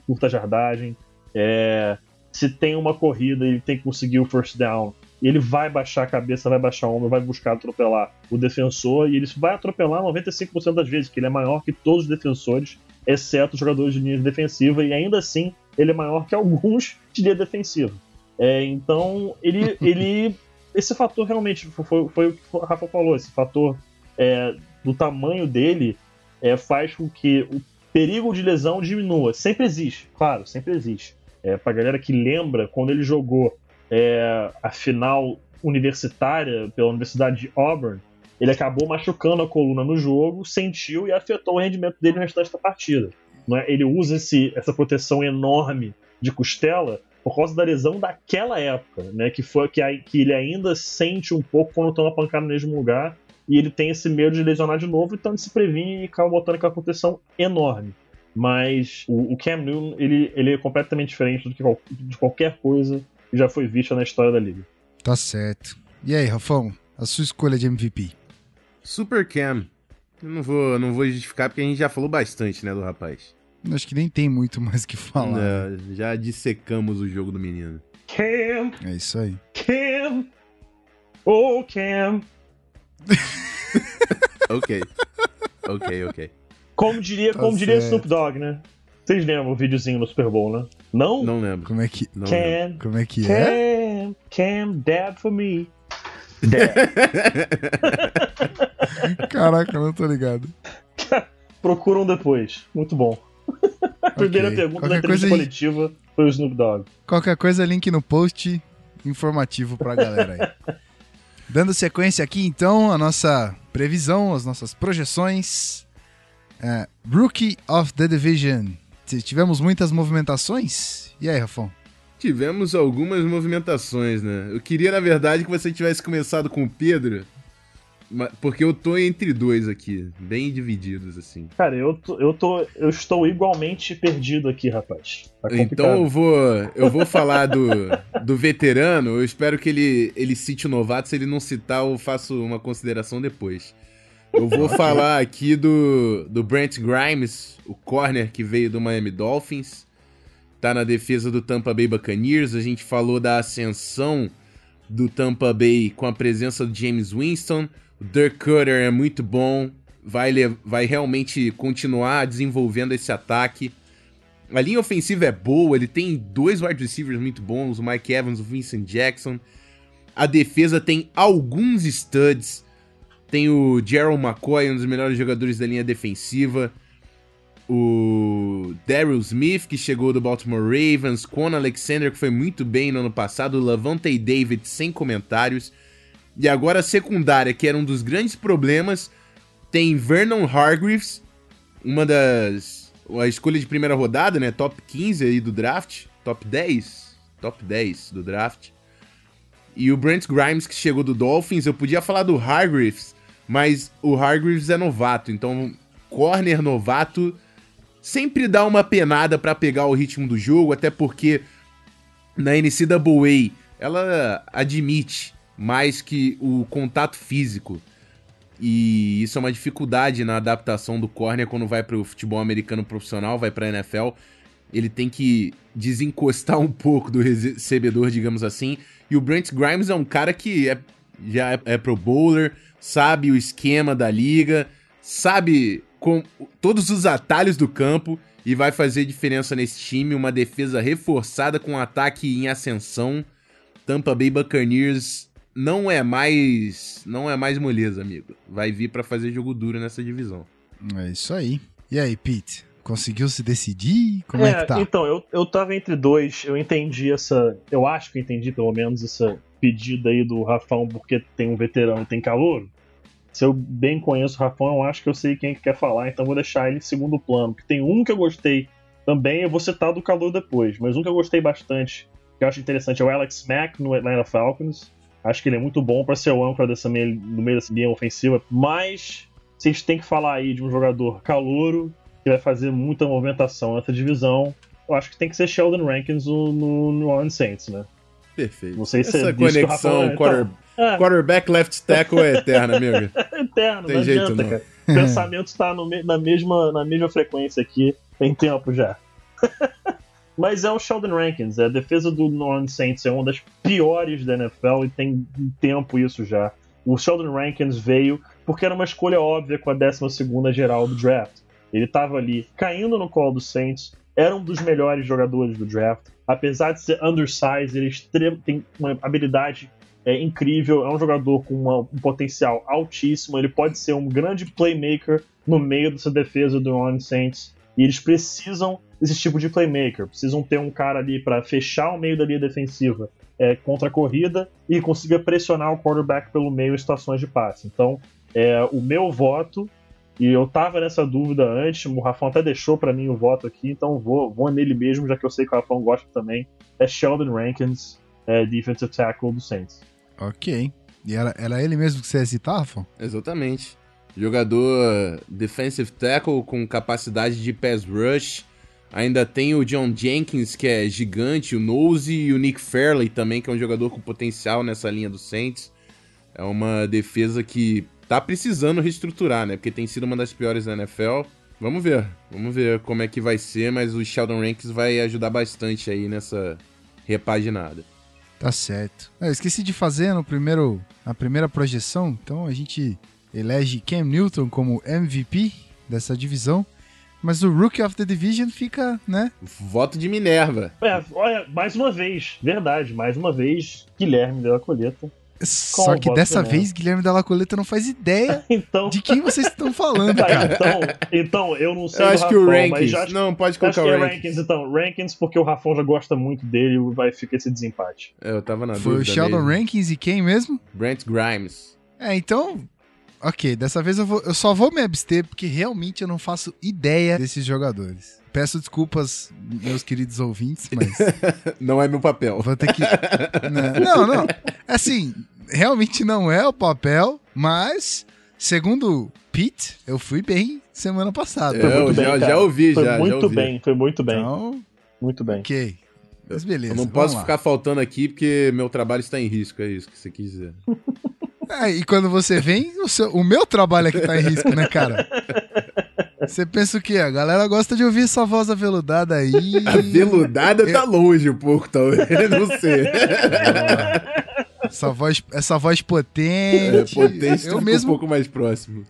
[SPEAKER 3] curta jardagem. É, se tem uma corrida, ele tem que conseguir o first down. Ele vai baixar a cabeça, vai baixar o ombro, vai buscar atropelar o defensor, e ele vai atropelar 95% das vezes, que ele é maior que todos os defensores, exceto os jogadores de linha defensiva, e ainda assim ele é maior que alguns de linha defensiva. É, então ele, ele esse fator realmente foi, foi o que o Rafa falou, esse fator é, do tamanho dele é, faz com que o perigo de lesão diminua. Sempre existe, claro, sempre existe. É, pra galera que lembra, quando ele jogou é, a final universitária pela Universidade de Auburn, ele acabou machucando a coluna no jogo, sentiu e afetou o rendimento dele no restante da partida. É? Ele usa esse, essa proteção enorme de costela por causa da lesão daquela época, né? Que foi que, que ele ainda sente um pouco quando toma pancada no mesmo lugar e ele tem esse medo de lesionar de novo, então ele se previne e acaba botando aquela proteção enorme. Mas o, o Cam Newton, ele, ele é completamente diferente do que de qualquer coisa que já foi vista na história da liga.
[SPEAKER 1] Tá certo. E aí, Rafão, a sua escolha de MVP?
[SPEAKER 2] Super Cam. Eu não vou, não vou justificar porque a gente já falou bastante, né, do rapaz.
[SPEAKER 1] Acho que nem tem muito <laughs> mais que falar. Não,
[SPEAKER 2] né? já dissecamos o jogo do menino.
[SPEAKER 3] Cam!
[SPEAKER 1] É isso aí.
[SPEAKER 3] Cam! Oh, Cam! <laughs>
[SPEAKER 2] ok. Ok, ok.
[SPEAKER 3] Como diria, tá como diria Snoop Dogg, né? Vocês lembram o videozinho no Super Bowl, né? Não?
[SPEAKER 2] Não lembro.
[SPEAKER 1] Como é que,
[SPEAKER 2] não
[SPEAKER 3] Cam,
[SPEAKER 2] lembro.
[SPEAKER 1] Como é, que
[SPEAKER 3] Cam,
[SPEAKER 1] é?
[SPEAKER 3] Cam, dad for me. Dad. <laughs>
[SPEAKER 1] Caraca, não tô ligado.
[SPEAKER 3] Procuram depois. Muito bom. A <laughs> primeira okay. pergunta Qualquer da entrevista coisa coletiva foi o Snoop Dogg.
[SPEAKER 1] Qualquer coisa, link no post informativo pra galera aí. <laughs> Dando sequência aqui, então, a nossa previsão, as nossas projeções. É, Rookie of the Division. Tivemos muitas movimentações? E aí, Rafão?
[SPEAKER 2] Tivemos algumas movimentações, né? Eu queria, na verdade, que você tivesse começado com o Pedro, Porque eu tô entre dois aqui, bem divididos, assim.
[SPEAKER 3] Cara, eu, tô, eu, tô, eu estou igualmente perdido aqui, rapaz. Tá.
[SPEAKER 2] Então eu vou, eu vou falar do, do veterano. Eu espero que ele, ele cite o novato. Se ele não citar, eu faço uma consideração depois. Eu vou falar aqui do, do Brent Grimes, o corner que veio do Miami Dolphins. Tá na defesa do Tampa Bay Buccaneers. A gente falou da ascensão do Tampa Bay com a presença do James Winston. O Dirk Cutter é muito bom. Vai, vai realmente continuar desenvolvendo esse ataque. A linha ofensiva é boa, ele tem dois wide receivers muito bons, o Mike Evans o Vincent Jackson. A defesa tem alguns studs. Tem o Gerald McCoy, um dos melhores jogadores da linha defensiva. O Daryl Smith, que chegou do Baltimore Ravens. Quan Alexander, que foi muito bem no ano passado. Lavonte David, sem comentários. E agora a secundária, que era um dos grandes problemas. Tem Vernon Hargreaves, uma das. A escolha de primeira rodada, né? Top 15 aí do draft. Top 10. Top 10 do draft. E o Brent Grimes, que chegou do Dolphins. Eu podia falar do Hargreaves, mas o Hargreaves é novato. Então, corner novato sempre dá uma penada pra pegar o ritmo do jogo, até porque na NCAA ela admite mais que o contato físico. E isso é uma dificuldade na adaptação do corner quando vai pro futebol americano profissional, vai pra NFL. Ele tem que desencostar um pouco do recebedor, digamos assim. E o Brent Grimes é um cara que é, já é, é pro bowler, sabe o esquema da liga, sabe com todos os atalhos do campo e vai fazer diferença nesse time. Uma defesa reforçada com um ataque em ascensão. Tampa Bay Buccaneers não é mais não é mais moleza, amigo. Vai vir pra fazer jogo duro nessa divisão.
[SPEAKER 1] É isso aí. E aí, Pete? Conseguiu se decidir? Como é, que tá?
[SPEAKER 3] Então, eu, eu tava entre dois, eu entendi essa. Eu acho que eu entendi pelo menos essa pedida aí do Rafão, porque tem um veterano e tem calor. Se eu bem conheço o Rafão, eu acho que eu sei quem que quer falar, então vou deixar ele em segundo plano. Porque tem um que eu gostei também, eu vou citar do calor depois, mas um que eu gostei bastante, que eu acho interessante, é o Alex Mack no Atlanta Falcons. Acho que ele é muito bom para ser o âncora dessa meia, no meio dessa linha ofensiva, mas se a gente tem que falar aí de um jogador calouro que vai fazer muita movimentação nessa divisão, eu acho que tem que ser Sheldon Rankins no, no Orleans Saints, né?
[SPEAKER 2] Perfeito.
[SPEAKER 3] Não sei se
[SPEAKER 2] Essa
[SPEAKER 3] é
[SPEAKER 2] conexão
[SPEAKER 3] Rafael-
[SPEAKER 2] quarter-
[SPEAKER 3] É.
[SPEAKER 2] quarterback left tackle é eterna, amigo.
[SPEAKER 3] É <laughs> eterno,
[SPEAKER 2] Tem
[SPEAKER 3] não
[SPEAKER 2] jeito,
[SPEAKER 3] adianta,
[SPEAKER 2] não.
[SPEAKER 3] cara. O pensamento tá me- na, mesma, na mesma frequência aqui, tem tempo já. <laughs> Mas é o Sheldon Rankins, a defesa do New Orleans Saints é uma das piores da NFL e tem tempo isso já. O Sheldon Rankins veio porque era uma escolha óbvia com a 12 geral do draft. Ele estava ali caindo no colo do Saints, era um dos melhores jogadores do draft. Apesar de ser undersized, ele é tem uma habilidade é incrível, é um jogador com uma- um potencial altíssimo, ele pode ser um grande playmaker no meio dessa defesa do New Orleans Saints, e eles precisam desse tipo de playmaker, precisam ter um cara ali para fechar o meio da linha defensiva é, contra a corrida e consiga pressionar o quarterback pelo meio em situações de passe. Então, é, o meu voto, e eu tava nessa dúvida antes, o Rafão até deixou para mim o voto aqui, então vou, vou nele mesmo, já que eu sei que o Rafão gosta também, é Sheldon Rankins, é, defensive tackle do Saints.
[SPEAKER 1] Ok. E era, era ele mesmo que você ia citar, Rafa?
[SPEAKER 2] Exatamente. Jogador defensive tackle com capacidade de pass rush. Ainda tem o John Jenkins, que é gigante, o Nose, e o Nick Fairley também, que é um jogador com potencial nessa linha do Saints. É uma defesa que tá precisando reestruturar, né? Porque tem sido uma das piores da NFL. Vamos ver, vamos ver como é que vai ser, mas o Sheldon Rankins vai ajudar bastante aí nessa repaginada.
[SPEAKER 1] Tá certo. Eu esqueci de fazer no primeiro, na primeira projeção, então a gente elege Cam Newton como MVP dessa divisão, mas o Rookie of the Division fica, né?
[SPEAKER 2] Voto de Minerva.
[SPEAKER 3] É, olha, mais uma vez, verdade, mais uma vez, Guilherme deu a coleta.
[SPEAKER 1] Só que dessa vez Guilherme Della Coleta não faz ideia <laughs>
[SPEAKER 3] Então,
[SPEAKER 1] de quem vocês estão falando,
[SPEAKER 3] tá,
[SPEAKER 1] cara.
[SPEAKER 3] então, então, eu não sei
[SPEAKER 2] Eu acho que o
[SPEAKER 3] já acho,
[SPEAKER 2] Não, pode
[SPEAKER 3] acho
[SPEAKER 2] colocar
[SPEAKER 3] que é
[SPEAKER 2] o
[SPEAKER 3] Rankins.
[SPEAKER 2] Rankins.
[SPEAKER 3] então. Rankins, porque o Rafão já gosta muito dele e vai ficar esse desempate.
[SPEAKER 2] É, eu tava na
[SPEAKER 1] Foi o Sheldon
[SPEAKER 2] mesmo.
[SPEAKER 1] Rankins e quem mesmo?
[SPEAKER 2] Brent Grimes.
[SPEAKER 1] É, então. Ok, dessa vez eu, vou- eu só vou me abster porque realmente eu não faço ideia desses jogadores. Peço desculpas, meus queridos ouvintes, mas <laughs>
[SPEAKER 2] Não é meu papel.
[SPEAKER 1] vou ter que. Né? Não, não. Assim, realmente não é o papel, mas, segundo Pete, eu fui bem semana passada.
[SPEAKER 2] É, eu já,
[SPEAKER 3] cara.
[SPEAKER 2] já ouvi,
[SPEAKER 3] foi
[SPEAKER 2] já. já
[SPEAKER 3] muito
[SPEAKER 2] ouvi.
[SPEAKER 3] bem, foi muito bem.
[SPEAKER 1] Então,
[SPEAKER 3] Muito bem.
[SPEAKER 1] ok. Mas beleza.
[SPEAKER 2] Eu não posso
[SPEAKER 1] lá.
[SPEAKER 2] ficar faltando aqui porque meu trabalho está em risco, é isso que você quis dizer. <laughs>
[SPEAKER 1] É, e quando você vem, o, seu- o meu trabalho é que tá em risco, né, cara? Você pensa o quê? A galera gosta de ouvir essa voz aveludada aí.
[SPEAKER 2] Aveludada tá longe um pouco, talvez, <laughs> não sei.
[SPEAKER 1] Essa voz, essa voz
[SPEAKER 2] É,
[SPEAKER 1] potente.
[SPEAKER 2] potência
[SPEAKER 1] eu mesmo,
[SPEAKER 2] um pouco mais próximo.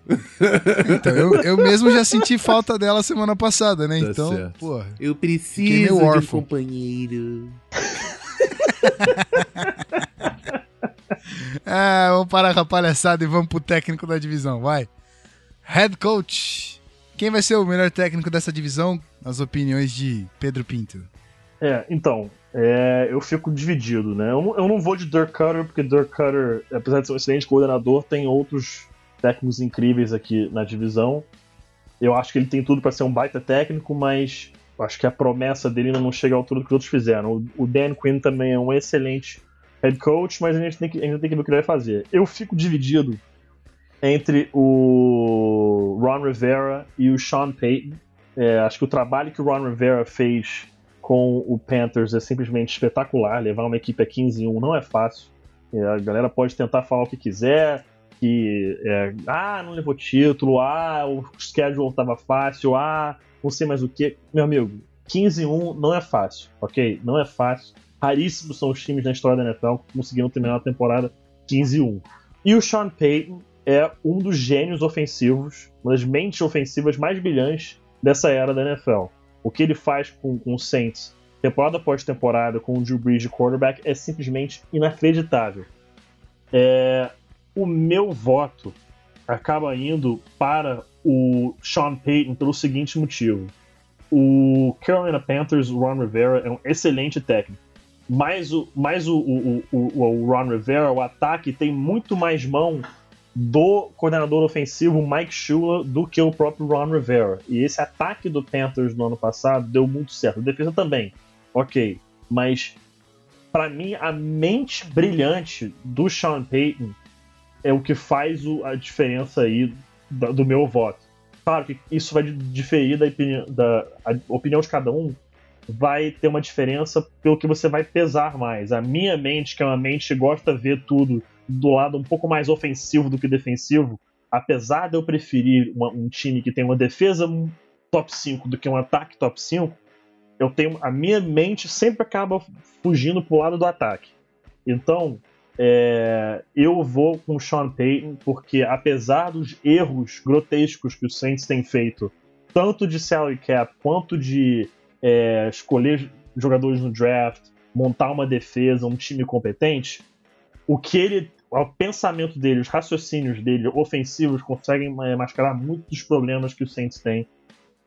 [SPEAKER 1] então, eu, eu mesmo já senti falta dela semana passada, né?
[SPEAKER 2] Tá
[SPEAKER 1] então,
[SPEAKER 2] certo.
[SPEAKER 1] porra.
[SPEAKER 2] Eu preciso de um companheiro. <laughs>
[SPEAKER 1] Ah, <laughs> vamos parar com a palhaçada e vamos pro técnico da divisão, vai. Head coach. Quem vai ser o melhor técnico dessa divisão? As opiniões de Pedro Pinto.
[SPEAKER 3] É, então, é, eu fico dividido, né? Eu, não- eu não vou de Dirk Cutter, porque Dirk Cutter, apesar de ser um excelente coordenador, tem outros técnicos incríveis aqui na divisão. Eu acho que ele tem tudo pra ser um baita técnico, mas acho que a promessa dele ainda não chega à altura do que os outros fizeram. O, o Dan Quinn também é um excelente head coach, mas a gente tem que, ainda tem que ver o que ele vai fazer. Eu fico dividido entre o Ron Rivera e o Sean Payton. É, acho que o trabalho que o Ron Rivera fez com o Panthers é simplesmente espetacular. Levar uma equipe a 15-1 não é fácil. É, a galera pode tentar falar o que quiser, que é, ah, não levou título, ah, o schedule tava fácil, ah, não sei mais o que. Meu amigo, 15-1 não é fácil, ok? Não é fácil. Raríssimos são os times na história da NFL que conseguiram terminar a temporada 15-1. E o Sean Payton é um dos gênios ofensivos, uma das mentes ofensivas mais brilhantes dessa era da NFL. O que ele faz com, com o Saints, temporada após temporada, com o Drew Brees de quarterback, é simplesmente inacreditável. É, o meu voto acaba indo para o Sean Payton pelo seguinte motivo. O Carolina Panthers, o Ron Rivera, é um excelente técnico. Mas o, mas o, o, o, o Ron Rivera, o ataque, tem muito mais mão do coordenador ofensivo Mike Shula do que o próprio Ron Rivera. E esse ataque do Panthers no ano passado deu muito certo. A defesa também, ok. Mas, para mim, a mente brilhante do Sean Payton é o que faz o- a diferença aí da- do meu voto. Claro que isso vai diferir da, opinião- da opinião de cada um, vai ter uma diferença pelo que você vai pesar mais. A minha mente, que é uma mente que gosta de ver tudo do lado um pouco mais ofensivo do que defensivo, apesar de eu preferir uma- um time que tem uma defesa top 5 do que um ataque top 5, eu tenho a minha mente sempre acaba fugindo pro lado do ataque. Então, é, eu vou com o Sean Payton porque apesar dos erros grotescos que o Saints tem feito, tanto de salary cap quanto de é, escolher jogadores no draft, montar uma defesa, um time competente, o que ele, o pensamento dele, os raciocínios dele ofensivos conseguem é, mascarar muitos dos problemas que o Saints tem.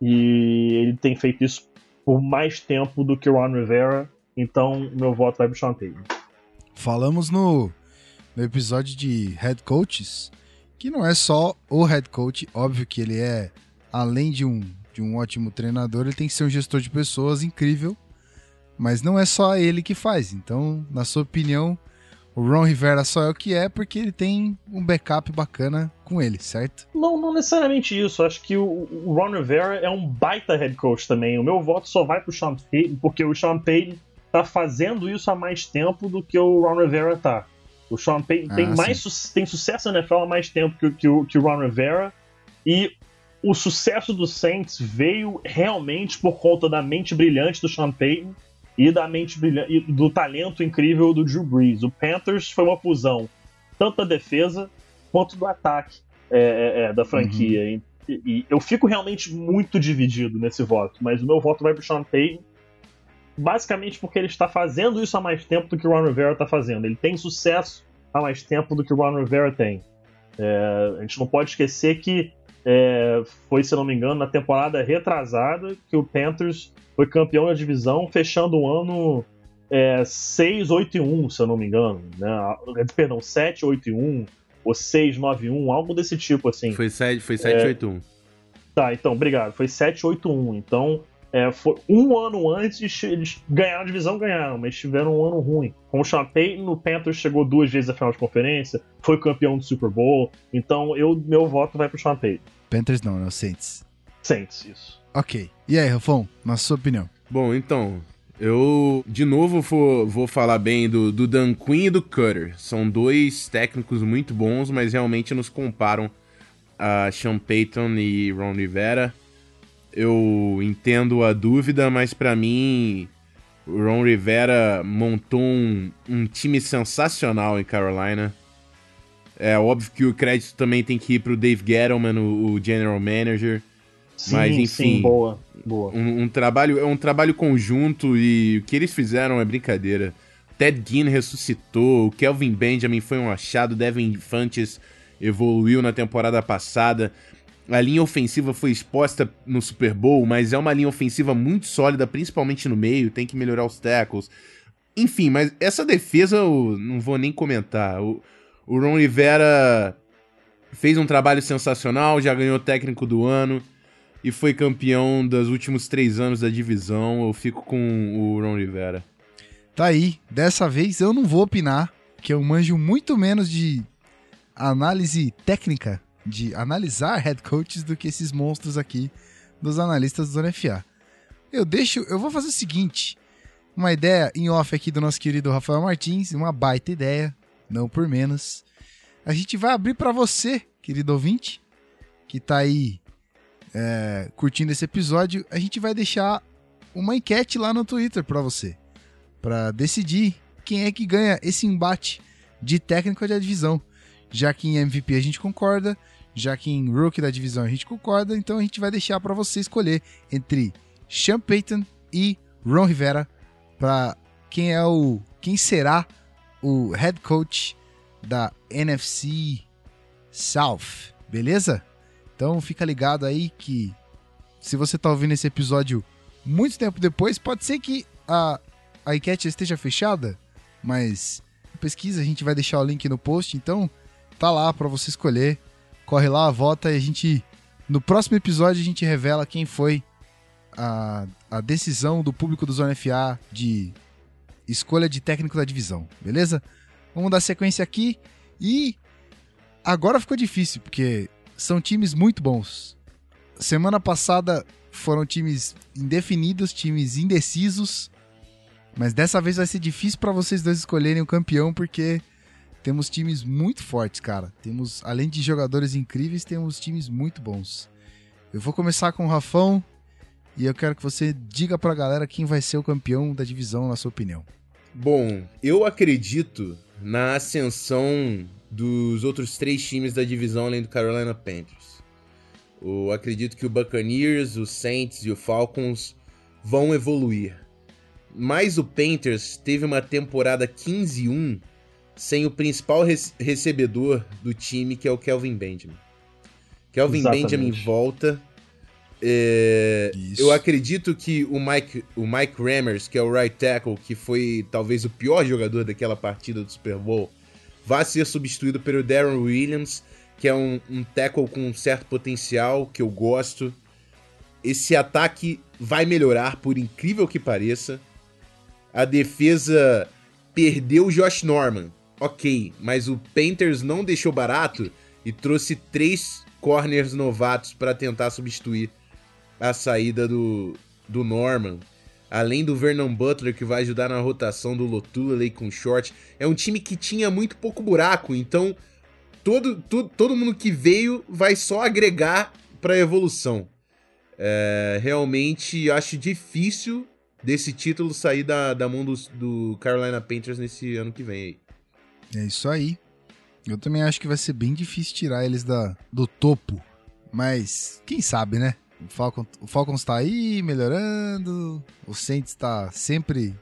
[SPEAKER 3] E ele tem feito isso por mais tempo do que o Ron Rivera. Então, meu voto vai pro Sean Payton.
[SPEAKER 1] Falamos no, no episódio de head coaches que não é só o head coach, óbvio que ele é, além de um, de um ótimo treinador, ele tem que ser um gestor de pessoas incrível, mas não é só ele que faz. Então, na sua opinião, o Ron Rivera só é o que é porque ele tem um backup bacana com ele, certo?
[SPEAKER 3] Não, não necessariamente isso. Acho que o, o Ron Rivera é um baita head coach também. O meu voto só vai pro Sean Payton, porque o Sean Payton tá fazendo isso há mais tempo do que o Ron Rivera tá. O Sean Payton
[SPEAKER 1] Ah,
[SPEAKER 3] tem,
[SPEAKER 1] sim.
[SPEAKER 3] mais tem sucesso na NFL há mais tempo que, o- que, o, que o Ron Rivera. E o sucesso do Saints veio realmente por conta da mente brilhante do Sean Payton e da mente brilhante do talento incrível do Drew Brees. O Panthers foi uma fusão tanto da defesa quanto do ataque é, é, é, da franquia. E, e eu fico realmente muito dividido nesse voto, mas o meu voto vai pro Sean Payton basicamente porque ele está fazendo isso há mais tempo do que o Ron Rivera está fazendo. Ele tem sucesso há mais tempo do que o Ron Rivera tem. É, a gente não pode esquecer que é, foi, se eu não me engano, na temporada retrasada que o Panthers foi campeão da divisão, fechando o ano é, 6, 8 e 1, se eu não me engano. Né? Perdão, 7, 8 e 1, ou 6, 9 e 1, algo desse tipo assim.
[SPEAKER 2] Foi 7, foi 7 8 1.
[SPEAKER 3] Tá, então, obrigado. Foi 7-8-1. Então, É, foi um ano antes, eles ganharam a divisão, ganharam, mas tiveram um ano ruim. Com o Sean Payton, o Panthers chegou duas vezes à final de conferência, foi campeão do Super Bowl, então eu, meu voto vai pro Sean Payton.
[SPEAKER 1] Panthers não, né? Saints.
[SPEAKER 3] Saints, isso.
[SPEAKER 1] Ok. E aí, Rafão, na sua opinião?
[SPEAKER 2] Bom, então, eu de novo vou, vou falar bem do, do Dan Quinn e do Cutter. São dois técnicos muito bons, mas realmente nos comparam a Sean Payton e Ron Rivera. Eu entendo a dúvida, mas para mim o Ron Rivera montou um, um time sensacional em Carolina. É óbvio que o crédito também tem que ir pro Dave Gettleman, o, o general manager.
[SPEAKER 3] Sim,
[SPEAKER 2] Mas, enfim,
[SPEAKER 3] sim, boa, boa.
[SPEAKER 2] Um, um trabalho é um trabalho conjunto e o que eles fizeram é brincadeira. Ted Ginn ressuscitou, o Kelvin Benjamin foi um achado, Devin Fantes evoluiu na temporada passada. A linha ofensiva foi exposta no Super Bowl, mas é uma linha ofensiva muito sólida, principalmente no meio, tem que melhorar os tackles. Enfim, mas essa defesa eu não vou nem comentar. O, o Ron Rivera fez um trabalho sensacional, já ganhou técnico do ano e foi campeão dos últimos três anos da divisão. Eu fico com o Ron Rivera.
[SPEAKER 1] Tá aí. Dessa vez eu não vou opinar, que eu manjo muito menos de análise técnica, de analisar head coaches do que esses monstros aqui dos analistas do Zona FA. Eu deixo, eu vou fazer o seguinte, uma ideia em off aqui do nosso querido Rafael Martins, uma baita ideia, não por menos. A gente vai abrir para você, querido ouvinte, que tá aí é, curtindo esse episódio, a gente vai deixar uma enquete lá no Twitter para você, para decidir quem é que ganha esse embate de técnico da divisão. Já que em MVP a gente concorda, já que em Rookie da divisão a gente concorda, então a gente vai deixar para você escolher entre Sean Payton e Ron Rivera para quem é o quem será o head coach da NFC South, beleza? Então fica ligado aí que se você tá ouvindo esse episódio muito tempo depois, pode ser que a, a enquete esteja fechada, mas pesquisa, a gente vai deixar o link no post, então tá lá para você escolher. Corre lá, vota e a gente no próximo episódio a gente revela quem foi a, a decisão do público do Zona FA de escolha de técnico da divisão, beleza? Vamos dar sequência aqui e agora ficou difícil, porque são times muito bons. Semana passada foram times indefinidos, times indecisos, mas dessa vez vai ser difícil para vocês dois escolherem o campeão porque temos times muito fortes, cara. Temos, além de jogadores incríveis, temos times muito bons. Eu vou começar com o Rafão e eu quero que você diga pra galera quem vai ser o campeão da divisão, na sua opinião.
[SPEAKER 2] Bom, eu acredito na ascensão dos outros três times da divisão além do Carolina Panthers. Eu acredito que o Buccaneers, o Saints e o Falcons vão evoluir. Mas o Panthers teve uma temporada 15-1 sem o principal recebedor do time, que é o Kelvin Benjamin. Kelvin Exatamente. Benjamin volta. É, eu acredito que o Mike, o Mike Rammers, que é o right tackle, que foi talvez o pior jogador daquela partida do Super Bowl, vai ser substituído pelo Darren Williams, que é um, um tackle com um certo potencial, que eu gosto. Esse ataque vai melhorar, por incrível que pareça. A defesa perdeu o Josh Norman, ok, mas o Panthers não deixou barato e trouxe três corners novatos para tentar substituir a saída do, do Norman além do Vernon Butler, que vai ajudar na rotação do Lotulelei com short. É um time que tinha muito pouco buraco, então todo, todo, todo mundo que veio vai só agregar para a evolução. É, realmente acho difícil desse título sair da, da mão do, do Carolina Panthers nesse ano que vem aí.
[SPEAKER 1] É isso aí. Eu também acho que vai ser bem difícil tirar eles da, do topo. Mas quem sabe, né? O, Falcon, o Falcons tá aí melhorando. O Saints tá sempre.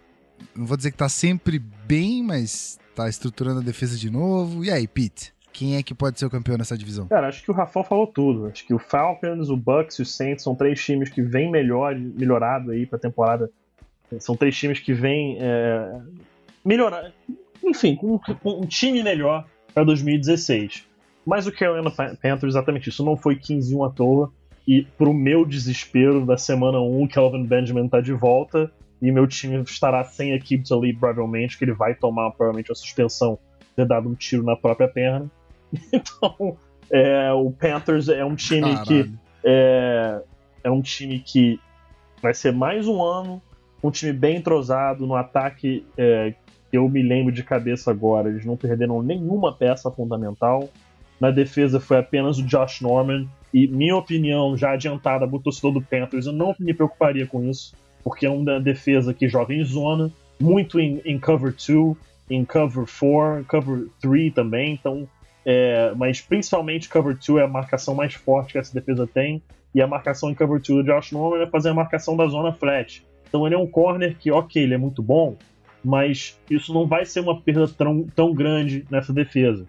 [SPEAKER 1] Não vou dizer que tá sempre bem, mas tá estruturando a defesa de novo. E aí, Pete? Quem é que pode ser o campeão nessa divisão?
[SPEAKER 3] Cara, acho que o Rafael falou tudo. Acho que o Falcons, o Bucks e o Saints são três times que vêm melhor, melhorado aí pra temporada. São três times que vêm é, melhorar. Enfim, com, com um time melhor para 2016. Mas o Carolina Panthers, exatamente isso. Não foi 15-1 à toa. E pro meu desespero, da semana 1, o Kelvin Benjamin tá de volta e meu time estará sem equipe ali, provavelmente, que ele vai tomar provavelmente a suspensão ter dado um tiro na própria perna. <laughs> Então, é, o Panthers é um time
[SPEAKER 1] Caralho.
[SPEAKER 3] que é, é um time que vai ser mais um ano, um time bem entrosado no ataque. É, eu me lembro de cabeça agora, eles não perderam nenhuma peça fundamental. Na defesa foi apenas o Josh Norman. E minha opinião, já adiantada pro torcedor do Panthers, eu não me preocuparia com isso, porque é uma defesa que joga em zona, muito em, em cover 2, em cover 4, cover 3 também. Então, é, mas principalmente cover 2 é a marcação mais forte que essa defesa tem. E a marcação em cover 2 do Josh Norman é fazer a marcação da zona flat. Então ele é um corner que, ok, ele é muito bom, mas isso não vai ser uma perda tão, tão grande nessa defesa.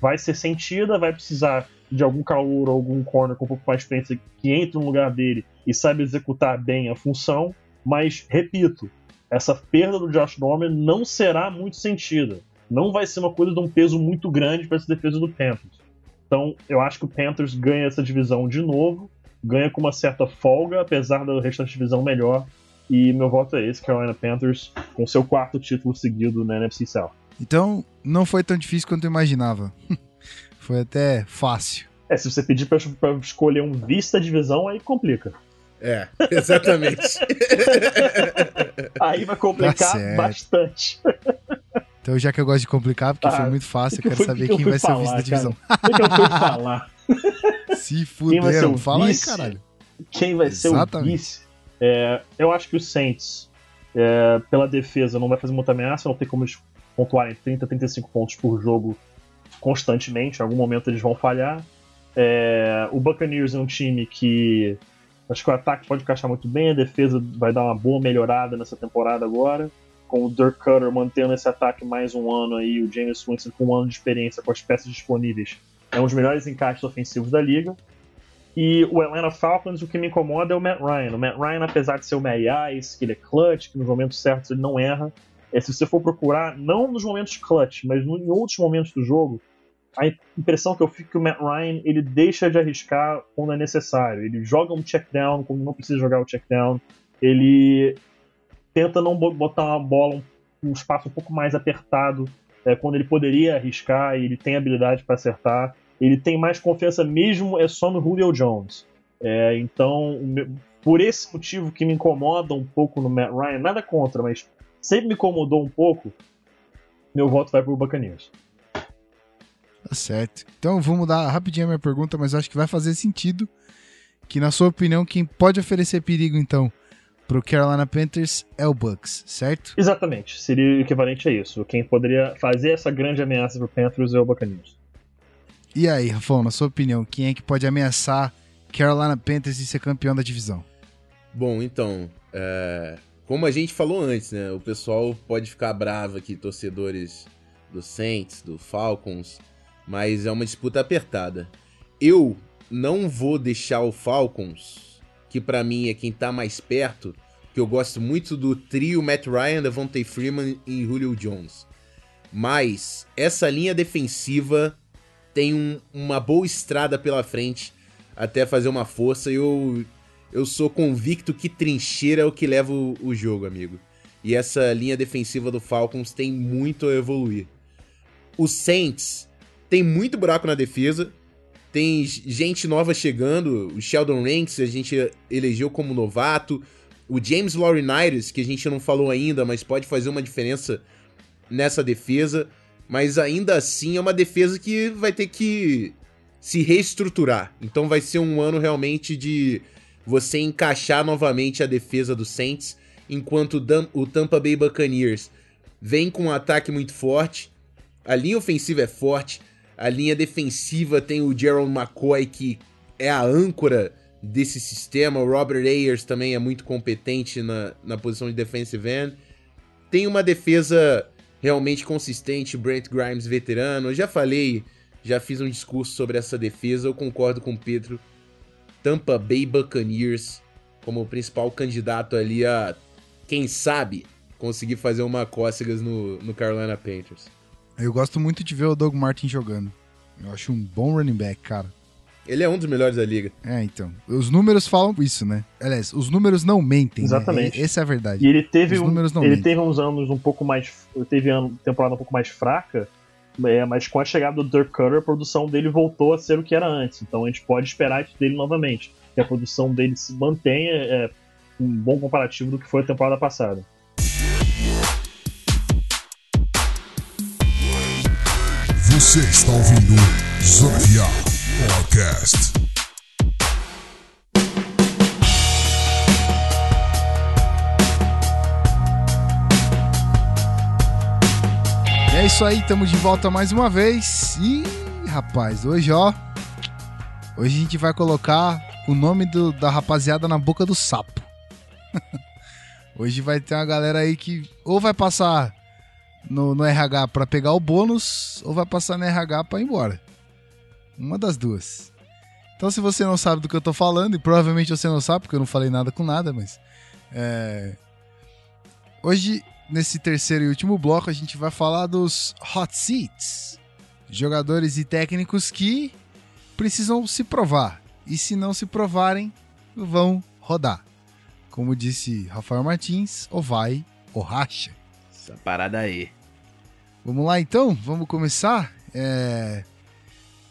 [SPEAKER 3] Vai ser sentida, vai precisar de algum calor ou algum corner com um pouco mais experiência que entre no lugar dele e saiba executar bem a função. Mas, repito, essa perda do Josh Norman não será muito sentida. Não vai ser uma coisa de um peso muito grande para essa defesa do Panthers. Então, eu acho que o Panthers ganha essa divisão de novo, ganha com uma certa folga, apesar da restante divisão melhor. E meu voto é esse, Carolina Panthers, com seu quarto título seguido na NFC South.
[SPEAKER 1] Então, não foi tão difícil quanto eu imaginava. <laughs> foi até fácil.
[SPEAKER 3] É, se você pedir pra, pra escolher um vice da divisão, aí complica.
[SPEAKER 2] É, exatamente. <laughs>
[SPEAKER 3] Aí vai complicar
[SPEAKER 1] Tá
[SPEAKER 3] bastante.
[SPEAKER 1] Então, já que eu gosto de complicar, porque
[SPEAKER 3] Ah,
[SPEAKER 1] foi muito fácil, eu
[SPEAKER 3] que
[SPEAKER 1] quero
[SPEAKER 3] foi-
[SPEAKER 1] saber
[SPEAKER 3] que eu
[SPEAKER 1] quem vai ser o vice
[SPEAKER 3] falar,
[SPEAKER 1] da divisão.
[SPEAKER 3] O que, eu fui falar? <laughs>
[SPEAKER 1] Se
[SPEAKER 3] Quem vai ser
[SPEAKER 1] fuderam,
[SPEAKER 3] o
[SPEAKER 1] fala aí,
[SPEAKER 3] vice?
[SPEAKER 1] caralho.
[SPEAKER 3] Quem vai ser o
[SPEAKER 1] Exatamente.
[SPEAKER 3] vice? É, eu acho que o Saints, é, pela defesa, não vai fazer muita ameaça, não tem como eles pontuarem 30, 35 pontos por jogo constantemente. Em algum momento eles vão falhar. É, o Buccaneers é um time que acho que o ataque pode encaixar muito bem, a defesa vai dar uma boa melhorada nessa temporada agora. Com o Dirk Cutter mantendo esse ataque mais um ano aí, o James Winston com um ano de experiência com as peças disponíveis, é um dos melhores encaixes ofensivos da liga. E o Atlanta Falcons, o que me incomoda é o Matt Ryan. O Matt Ryan, apesar de ser o Matt Ice, que ele é clutch, que nos momentos certos ele não erra, é, se você for procurar, não nos momentos clutch, mas em outros momentos do jogo, a impressão que eu fico é que o Matt Ryan ele deixa de arriscar quando é necessário. Ele joga um check down quando não precisa jogar o check down. Ele tenta não bo- botar uma bola um espaço um pouco mais apertado é, quando ele poderia arriscar e ele tem habilidade para acertar. Ele tem mais confiança mesmo é só no Julio Jones. É, então, por esse motivo que me incomoda um pouco no Matt Ryan, nada contra, mas sempre me incomodou um pouco, meu voto vai pro Buccaneers.
[SPEAKER 1] Tá certo. Então, vou mudar rapidinho a minha pergunta, mas acho que vai fazer sentido que, na sua opinião, quem pode oferecer perigo, então, pro Carolina Panthers é o Bucks, certo?
[SPEAKER 3] Exatamente, seria o equivalente a isso. Quem poderia fazer essa grande ameaça pro Panthers é o Buccaneers.
[SPEAKER 1] E aí, Rafão, na sua opinião, quem é que pode ameaçar Carolina Panthers de ser campeão da divisão?
[SPEAKER 2] Bom, então, é, como a gente falou antes, né? O pessoal pode ficar bravo aqui, torcedores do Saints, do Falcons, mas é uma disputa apertada. Eu não vou deixar o Falcons, que pra mim é quem tá mais perto, que eu gosto muito do trio Matt Ryan, Devontae Freeman e Julio Jones. Mas essa linha defensiva tem um- uma boa estrada pela frente até fazer uma força. E eu eu sou convicto que trincheira é o que leva o, o jogo, amigo. E essa linha defensiva do Falcons tem muito a evoluir. O Saints tem muito buraco na defesa, tem gente nova chegando, o Sheldon Ranks a gente elegeu como novato, o James Laurinaitis, que a gente não falou ainda, mas pode fazer uma diferença nessa defesa, mas ainda assim é uma defesa que vai ter que se reestruturar. Então vai ser um ano realmente de você encaixar novamente a defesa do Saints, enquanto o Tampa Bay Buccaneers vem com um ataque muito forte, a linha ofensiva é forte, a linha defensiva tem o Gerald McCoy, que é a âncora desse sistema, o Robert Ayers também é muito competente na, na posição de defensive end, tem uma defesa realmente consistente, Brent Grimes veterano, eu já falei, já fiz um discurso sobre essa defesa, eu concordo com o Pedro, Tampa Bay Buccaneers como o principal candidato ali a, quem sabe, conseguir fazer uma cócegas no, no Carolina Panthers.
[SPEAKER 1] Eu gosto muito de ver o Doug Martin jogando. Eu acho um bom running back, cara.
[SPEAKER 2] Ele é um dos melhores da liga.
[SPEAKER 1] É, então. Os números falam isso, né? Aliás, os números não mentem. né?
[SPEAKER 3] Exatamente.
[SPEAKER 1] E- Essa é a verdade.
[SPEAKER 3] E ele teve,
[SPEAKER 1] Os
[SPEAKER 3] um,
[SPEAKER 1] números não
[SPEAKER 3] ele
[SPEAKER 1] mentem.
[SPEAKER 3] teve uns anos um pouco mais. Teve ano, temporada um pouco mais fraca, é, mas com a chegada do Dirk Cutter, a produção dele voltou a ser o que era antes. Então a gente pode esperar isso dele novamente. Que a produção dele se mantenha é, um bom comparativo do que foi a temporada passada.
[SPEAKER 4] Você está ouvindo Zona Podcast.
[SPEAKER 1] É isso aí, estamos de volta mais uma vez. E, rapaz, hoje, ó. Hoje a gente vai colocar o nome do- da rapaziada na boca do sapo. <laughs> hoje vai ter uma galera aí que ou vai passar no, no RH pra pegar o bônus, ou vai passar no RH pra ir embora. Uma das duas. Então, se você não sabe do que eu tô falando, e provavelmente você não sabe, porque eu não falei nada com nada, mas. É... Hoje nesse terceiro e último bloco, a gente vai falar dos hot seats. Jogadores e técnicos que precisam se provar. E se não se provarem, vão rodar. Como disse Rafael Martins, ou vai ou racha.
[SPEAKER 2] Essa parada aí.
[SPEAKER 1] Vamos lá então? Vamos começar? É,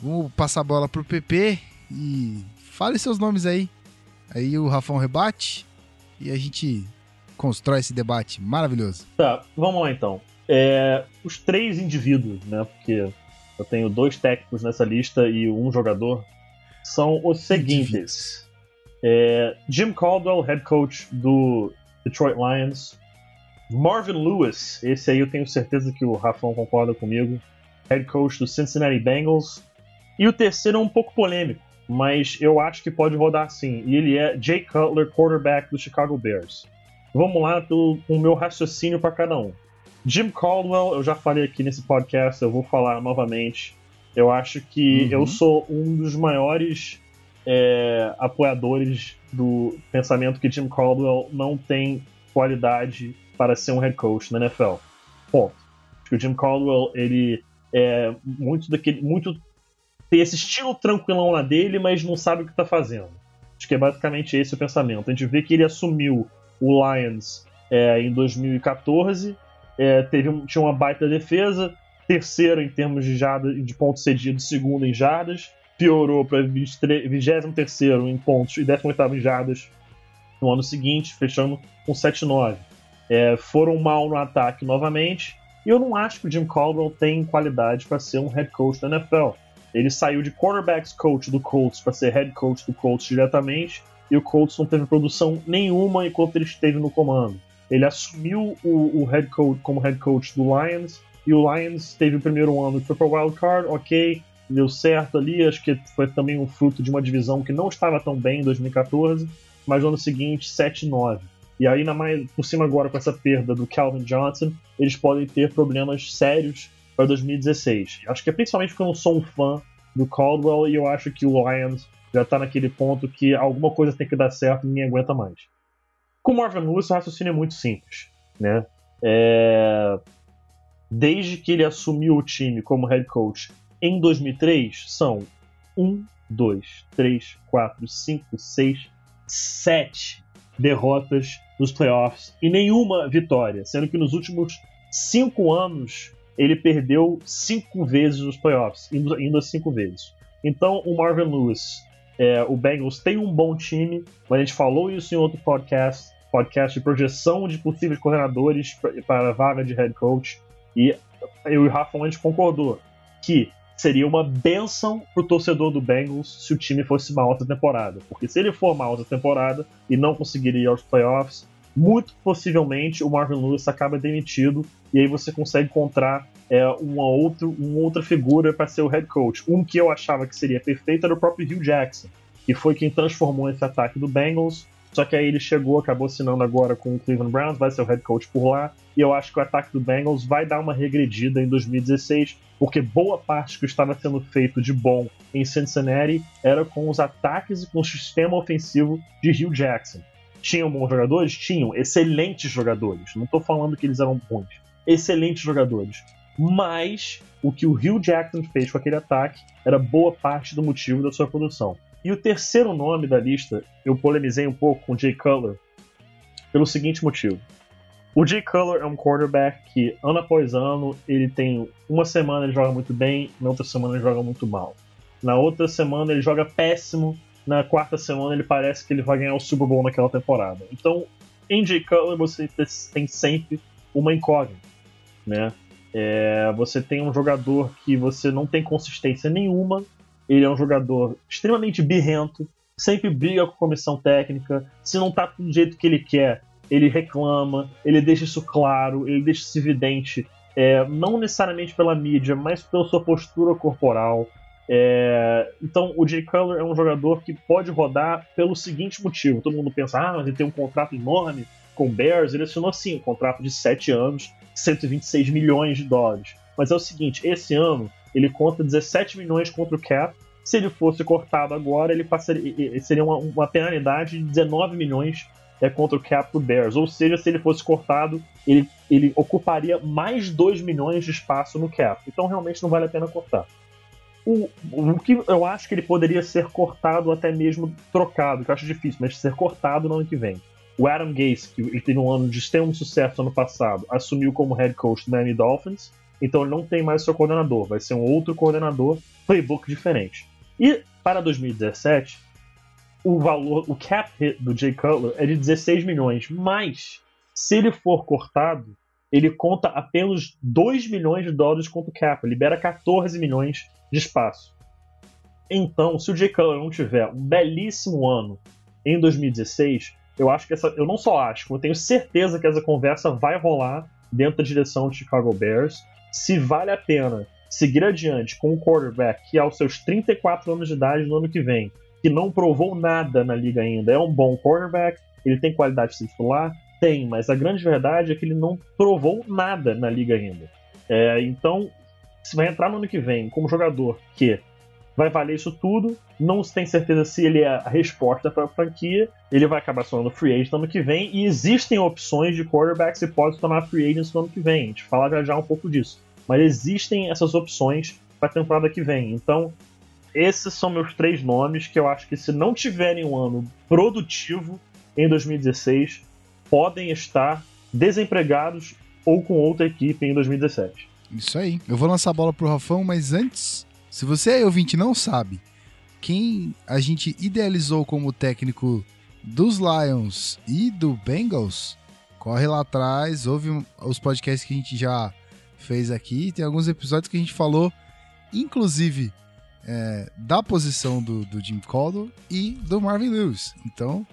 [SPEAKER 1] Vamos passar a bola pro PP e fale seus nomes aí. Aí o Rafão rebate e a gente constrói esse debate maravilhoso.
[SPEAKER 3] Tá, vamos lá então. É, os três indivíduos, né? Porque eu tenho dois técnicos nessa lista e um jogador, são os seguintes: É, Jim Caldwell, head coach do Detroit Lions. Marvin Lewis, esse aí eu tenho certeza que o Rafão concorda comigo, head coach do Cincinnati Bengals. E o terceiro é um pouco polêmico, mas eu acho que pode rodar sim. E ele é Jay Cutler, quarterback do Chicago Bears. Vamos lá com o meu raciocínio para cada um. Jim Caldwell, eu já falei aqui nesse podcast, eu vou falar novamente. Eu acho que
[SPEAKER 1] Uhum.
[SPEAKER 3] eu sou um dos maiores é, apoiadores do pensamento que Jim Caldwell não tem qualidade para ser um head coach na NFL. Ponto. Acho que o Jim Caldwell, ele é muito daquele. muito tem esse estilo tranquilão lá dele, mas não sabe o que tá fazendo. Acho que é basicamente esse o pensamento. A gente vê que ele assumiu o Lions é, em 2014, é, teve um- tinha uma baita defesa, terceiro em termos de, jarda, de pontos cedidos, segundo em jardas, piorou para 23 em pontos e 18 em jardas no ano seguinte, fechando com 7-9. É, foram mal no ataque novamente, e eu não acho que o Jim Caldwell tem qualidade para ser um head coach da NFL. Ele saiu de quarterbacks coach do Colts para ser head coach do Colts diretamente, e o Colts não teve produção nenhuma enquanto ele esteve no comando. Ele assumiu o, o head coach como head coach do Lions, e o Lions teve o primeiro ano que foi para wild card, ok, deu certo ali, acho que foi também um fruto de uma divisão que não estava tão bem em 2014, mas no ano seguinte 7-9. E aí, na mais, por cima agora com essa perda do Calvin Johnson, eles podem ter problemas sérios para 2016. Acho que é principalmente porque eu não sou um fã do Caldwell e eu acho que o Lions já tá naquele ponto que alguma coisa tem que dar certo e ninguém aguenta mais. Com o Marvin Lewis, o raciocínio é muito simples, né? É... Desde que ele assumiu o time como head coach em 2003, são 1, 2, 3, 4, 5, 6, 7 derrotas nos playoffs e nenhuma vitória, sendo que nos últimos 5 anos ele perdeu 5 vezes nos playoffs, indo, indo 5 vezes. Então o Marvin Lewis, é, o Bengals tem um bom time, mas a gente falou isso em outro podcast, podcast de projeção de possíveis coordenadores para a vaga de head coach, e eu e o Rafa a gente concordou que seria uma benção pro torcedor do Bengals se o time fosse mal essa temporada. Porque se ele for mal essa temporada e não conseguir ir aos playoffs, muito possivelmente o Marvin Lewis acaba demitido e aí você consegue encontrar é, uma, outro, uma outra figura para ser o head coach. Um que eu achava que seria perfeito era o próprio Hugh Jackson, que foi quem transformou esse ataque do Bengals. Só que aí ele chegou, acabou assinando agora com o Cleveland Browns, vai ser o head coach por lá. E eu acho que o ataque do Bengals vai dar uma regredida em 2016, porque boa parte que estava sendo feito de bom em Cincinnati era com os ataques e com o sistema ofensivo de Hugh Jackson. Tinham bons jogadores? Tinham. Excelentes jogadores. Não estou falando que eles eram bons. Excelentes jogadores. Mas o que o Hugh Jackson fez com aquele ataque era boa parte do motivo da sua produção. E o terceiro nome da lista, eu polemizei um pouco com o Jay Cutler pelo seguinte motivo. O Jay Cutler é um quarterback que, ano após ano, ele tem uma semana ele joga muito bem, na outra semana ele joga muito mal. Na outra semana ele joga péssimo, na quarta semana ele parece que ele vai ganhar o Super Bowl naquela temporada. Então, em Jay você tem sempre uma incógnita, né? É, você tem um jogador que você não tem consistência nenhuma, ele é um jogador extremamente birrento, sempre briga com a comissão técnica, se não tá do jeito que ele quer, ele reclama, ele deixa isso claro, ele deixa isso evidente, é, não necessariamente pela mídia, mas pela sua postura corporal. É, então, o Jay Cutler é um jogador que pode rodar pelo seguinte motivo: todo mundo pensa, ah, mas ele tem um contrato enorme com o Bears. Ele assinou sim um contrato de 7 anos, 126 milhões de dólares. Mas é o seguinte, esse ano ele conta 17 milhões contra o cap. Se ele fosse cortado agora, ele passaria, seria uma, uma penalidade de 19 milhões é, contra o cap do Bears. Ou seja, se ele fosse cortado, ele, ele ocuparia mais 2 milhões de espaço no cap. Então realmente não vale a pena cortar. O, o que eu acho que ele poderia ser cortado, até mesmo trocado, que eu acho difícil, mas ser cortado no ano que vem. O Adam Gase, que ele teve um ano de extremo sucesso ano passado, assumiu como head coach do Miami Dolphins, então ele não tem mais seu coordenador, vai ser um outro coordenador, playbook diferente. E para 2017, o valor, o cap hit do Jay Cutler é de 16 milhões, mas se ele for cortado, ele conta apenas 2 milhões de dólares contra o cap, libera 14 milhões de espaço. Então, se o Jay Cutler não tiver um belíssimo ano em 2016, eu acho que essa. Eu não só acho, eu tenho certeza que essa conversa vai rolar dentro da direção de Chicago Bears. Se vale a pena seguir adiante com um quarterback que, aos seus 34 anos de idade no ano que vem, que não provou nada na liga ainda, é um bom quarterback, ele tem qualidade de titular? Tem, mas a grande verdade é que ele não provou nada na liga ainda. É, então, se vai entrar no ano que vem como jogador que vai valer isso tudo. Não se tem certeza se ele é a resposta para a franquia. Ele vai acabar se tornando free agent no ano que vem. E existem opções de quarterbacks que pode se tornar free agent no ano que vem. A gente fala já já um pouco disso. Mas existem essas opções para a temporada que vem. Então, esses são meus três nomes que eu acho que se não tiverem um ano produtivo em 2016, podem estar desempregados ou com outra equipe em 2017.
[SPEAKER 1] Isso aí. Eu vou lançar a bola pro Rafão, mas antes se você aí ouvinte não sabe quem a gente idealizou como técnico dos Lions e do Bengals, corre lá atrás, ouve os podcasts que a gente já fez aqui. Tem alguns episódios que a gente falou, inclusive, é, da posição do, do Jim Caldwell e do Marvin Lewis. Então,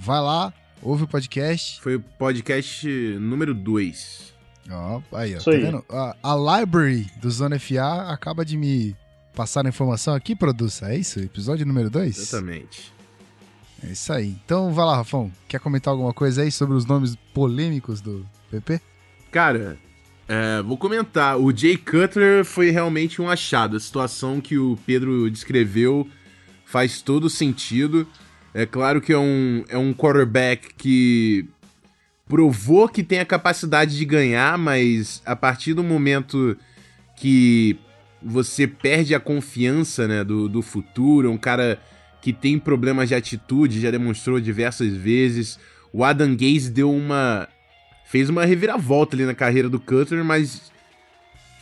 [SPEAKER 1] vai lá, ouve o podcast.
[SPEAKER 2] Foi o podcast número 2.
[SPEAKER 1] Ó, aí, ó, tá vendo? A, a library do Zona FA acaba de me passar a informação aqui, produça. É isso? Episódio número 2?
[SPEAKER 2] Exatamente.
[SPEAKER 1] É isso aí. Então vai lá, Rafão. Quer comentar alguma coisa aí sobre os nomes polêmicos do PP?
[SPEAKER 2] Cara, é, vou comentar. O Jay Cutler foi realmente um achado. A situação que o Pedro descreveu faz todo sentido. É claro que é um, é um quarterback que provou que tem a capacidade de ganhar, mas a partir do momento que você perde a confiança né, do, do futuro, um cara que tem problemas de atitude, já demonstrou diversas vezes. O Adam Gaze deu uma. fez uma reviravolta ali na carreira do Cutler, mas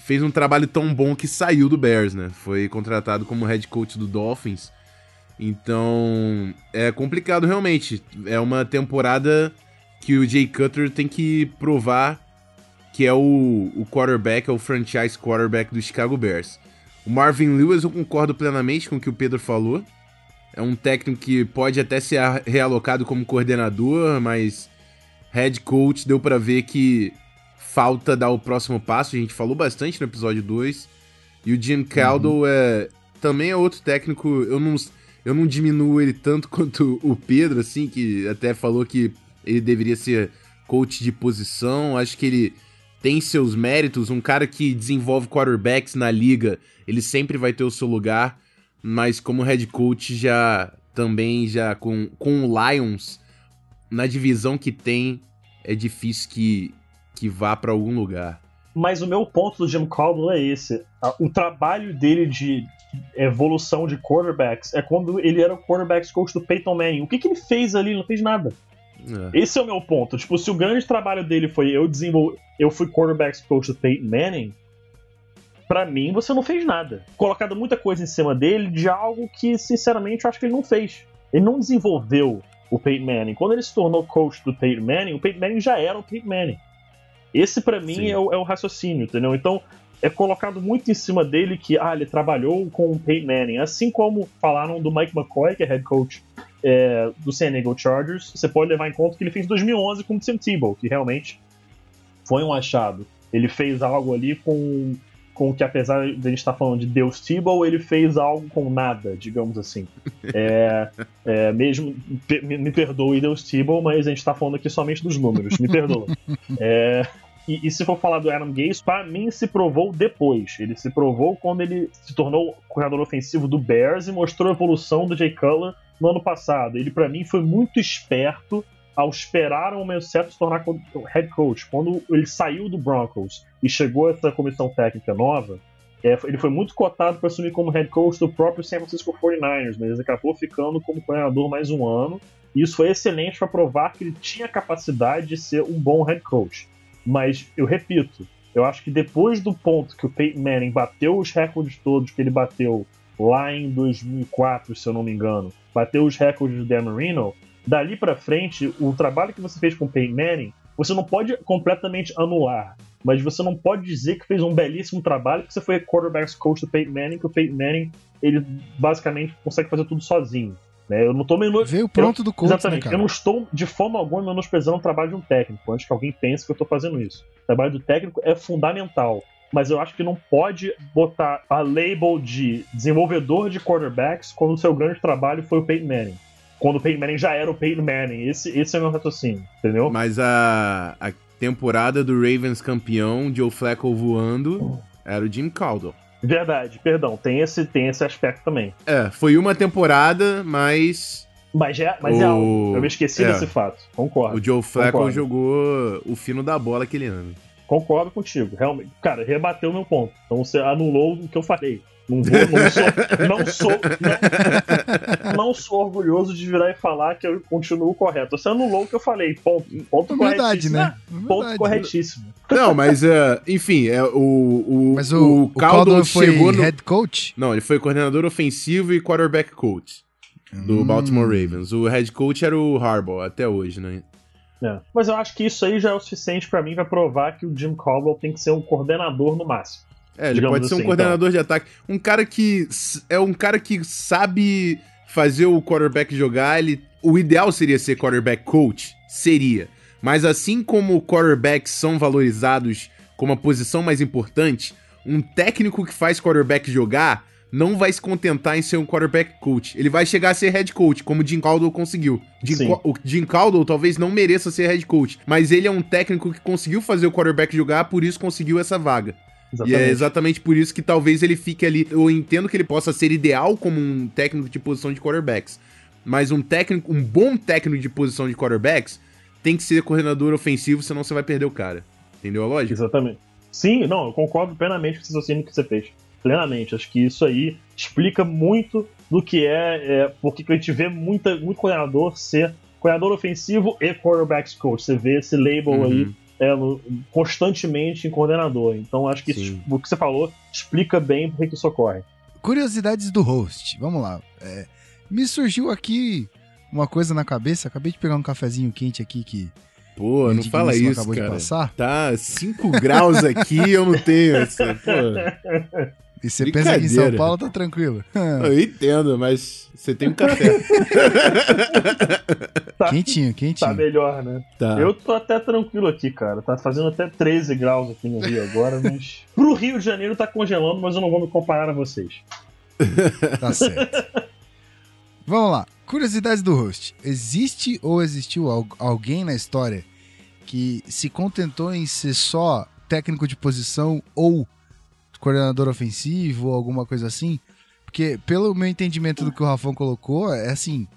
[SPEAKER 2] fez um trabalho tão bom que saiu do Bears, né? Foi contratado como head coach do Dolphins. Então, é complicado realmente. É uma temporada que o Jay Cutler tem que provar que é o, o quarterback, é o franchise quarterback do Chicago Bears. O Marvin Lewis, eu concordo plenamente com o que o Pedro falou. É um técnico que pode até ser realocado como coordenador, mas head coach deu para ver que falta dar o próximo passo. A gente falou bastante no episódio 2. E o Jim Caldwell uhum. é, também é outro técnico. Eu não, eu não diminuo ele tanto <laughs> quanto o Pedro, assim, que até falou que ele deveria ser coach de posição. Acho que ele tem seus méritos, um cara que desenvolve quarterbacks na liga, ele sempre vai ter o seu lugar, mas como head coach já também já com, com o Lions na divisão que tem, é difícil que, que vá para algum lugar.
[SPEAKER 3] Mas o meu ponto do Jim Caldwell é esse. O trabalho dele de evolução de quarterbacks é quando ele era o quarterbacks coach do Peyton Manning. O que, que ele fez ali? Ele não fez nada. É. Esse é o meu ponto. Tipo, se o grande trabalho dele foi eu desenvolver. Eu fui quarterbacks coach do Peyton Manning. Pra mim, você não fez nada. Colocado muita coisa em cima dele de algo que, sinceramente, eu acho que ele não fez. Ele não desenvolveu o Peyton Manning. Quando ele se tornou coach do Peyton Manning, o Peyton Manning já era o Peyton Manning. Esse, para mim, é o, é o, raciocínio, entendeu? Então, é colocado muito em cima dele que, ah, ele trabalhou com o Peyton Manning. Assim como falaram do Mike McCoy, que é head coach é, do San Diego Chargers, você pode levar em conta que ele fez 2011 com o Tim Tebow, que realmente foi um achado. Ele fez algo ali com, com que, apesar de a gente estar falando de Deus Tebow, ele fez algo com nada, digamos assim. <laughs> É, é, mesmo, me, me perdoe Deus Tebow, mas a gente está falando aqui somente dos números, me perdoa. <laughs> É, e, e, se for falar do Adam Gase, para mim se provou depois. Ele se provou quando ele se tornou corredor ofensivo do Bears e mostrou a evolução do Jay Cutler no ano passado. Ele, para mim, foi muito esperto ao esperar o momento certo se tornar head coach. Quando ele saiu do Broncos e chegou essa comissão técnica nova, é, ele foi muito cotado para assumir como head coach do próprio San Francisco 49ers, mas ele acabou ficando como coordenador mais um ano. E isso foi excelente para provar que ele tinha capacidade de ser um bom head coach. Mas eu repito, eu acho que depois do ponto que o Peyton Manning bateu os recordes todos que ele bateu lá em 2004, se eu não me engano, bateu os recordes do Dan Marino, dali para frente, o trabalho que você fez com o Peyton Manning, você não pode completamente anular, mas você não pode dizer que fez um belíssimo trabalho, que você foi quarterback coach do Peyton Manning, que o Peyton Manning, ele basicamente consegue fazer tudo sozinho. Né? Eu não tô menos...
[SPEAKER 1] Veio pronto
[SPEAKER 3] eu,
[SPEAKER 1] do coach, né,
[SPEAKER 3] Exatamente.
[SPEAKER 1] Né,
[SPEAKER 3] eu não estou de forma alguma menosprezando o trabalho de um técnico, antes que alguém pense que eu estou fazendo isso. O trabalho do técnico é fundamental mas eu acho que não pode botar a label de desenvolvedor de quarterbacks quando o seu grande trabalho foi o Peyton Manning. Quando o Peyton Manning já era o Peyton Manning. Esse, esse é o meu raciocínio, entendeu?
[SPEAKER 2] Mas a, a temporada do Ravens campeão, Joe Flacco voando, era o Jim Caldwell.
[SPEAKER 3] Verdade, perdão, tem esse, tem esse aspecto também.
[SPEAKER 2] É, foi uma temporada, mas.
[SPEAKER 3] Mas, é, mas o... é algo. Eu me esqueci é. desse fato. Concordo.
[SPEAKER 2] O Joe Flacco jogou o fino da bola aquele ano.
[SPEAKER 3] Concordo contigo, realmente. Cara, rebateu meu ponto. Então você anulou o que eu falei. Não, vou, não sou, não sou, não, não, sou orgulhoso de virar e falar que eu continuo correto. Você anulou o que eu falei. Ponto, ponto
[SPEAKER 1] Verdade,
[SPEAKER 3] corretíssimo.
[SPEAKER 1] né?
[SPEAKER 3] Ponto
[SPEAKER 1] Verdade.
[SPEAKER 3] corretíssimo.
[SPEAKER 2] Não, mas uh, enfim, é, o, o,
[SPEAKER 1] mas o, o,
[SPEAKER 2] Caldwell chegou
[SPEAKER 1] no... head coach?
[SPEAKER 2] Não, ele foi coordenador ofensivo e quarterback coach do hum. Baltimore Ravens. O head coach era o Harbaugh até hoje, né?
[SPEAKER 3] É. Mas eu acho que isso aí já é o suficiente para mim para provar que o Jim Caldwell tem que ser um coordenador no máximo.
[SPEAKER 2] É, ele pode ser assim, um coordenador então. de ataque. Um cara que é um cara que sabe fazer o quarterback jogar. Ele, o ideal seria ser quarterback coach, seria. Mas assim como quarterbacks são valorizados como a posição mais importante, um técnico que faz quarterback jogar não vai se contentar em ser um quarterback coach. Ele vai chegar a ser head coach, como o Jim Caldwell conseguiu. Jim o Jim Caldwell talvez não mereça ser head coach, mas ele é um técnico que conseguiu fazer o quarterback jogar, por isso conseguiu essa vaga. Exatamente. E é exatamente por isso que talvez ele fique ali. Eu entendo que ele possa ser ideal como um técnico de posição de quarterbacks. Mas um técnico, um bom técnico de posição de quarterbacks tem que ser coordenador ofensivo, senão você vai perder o cara. Entendeu a lógica?
[SPEAKER 3] Exatamente. Sim, não, eu concordo plenamente com o raciocínio que você fez plenamente. Acho que isso aí explica muito do que é, é porque a gente vê muita, muito coordenador ser coordenador ofensivo e quarterbacks coach. Você vê esse label uhum. aí é, constantemente em coordenador. Então acho que isso, o que você falou explica bem por que isso ocorre.
[SPEAKER 1] Curiosidades do host. Vamos lá. É, me surgiu aqui uma coisa na cabeça. Acabei de pegar um cafezinho quente aqui que.
[SPEAKER 2] Pô, não fala isso, acabou cara. De passar. Tá 5 graus aqui, eu não tenho essa. Pô. <laughs>
[SPEAKER 1] E você pensa que em São Paulo tá tranquilo.
[SPEAKER 2] Eu entendo, mas você tem um café. <laughs>
[SPEAKER 1] tá, quentinho, quentinho.
[SPEAKER 3] Tá melhor, né? Tá. Eu tô até tranquilo aqui, cara. Tá fazendo até 13 graus aqui no Rio agora, mas. <laughs> Pro Rio de Janeiro tá congelando, mas eu não vou me comparar a vocês.
[SPEAKER 1] Tá certo. Vamos lá. Curiosidades do host. Existe ou existiu alguém na história que se contentou em ser só técnico de posição ou coordenador ofensivo ou alguma coisa assim. Porque, pelo meu entendimento do que o Rafão colocou, é assim.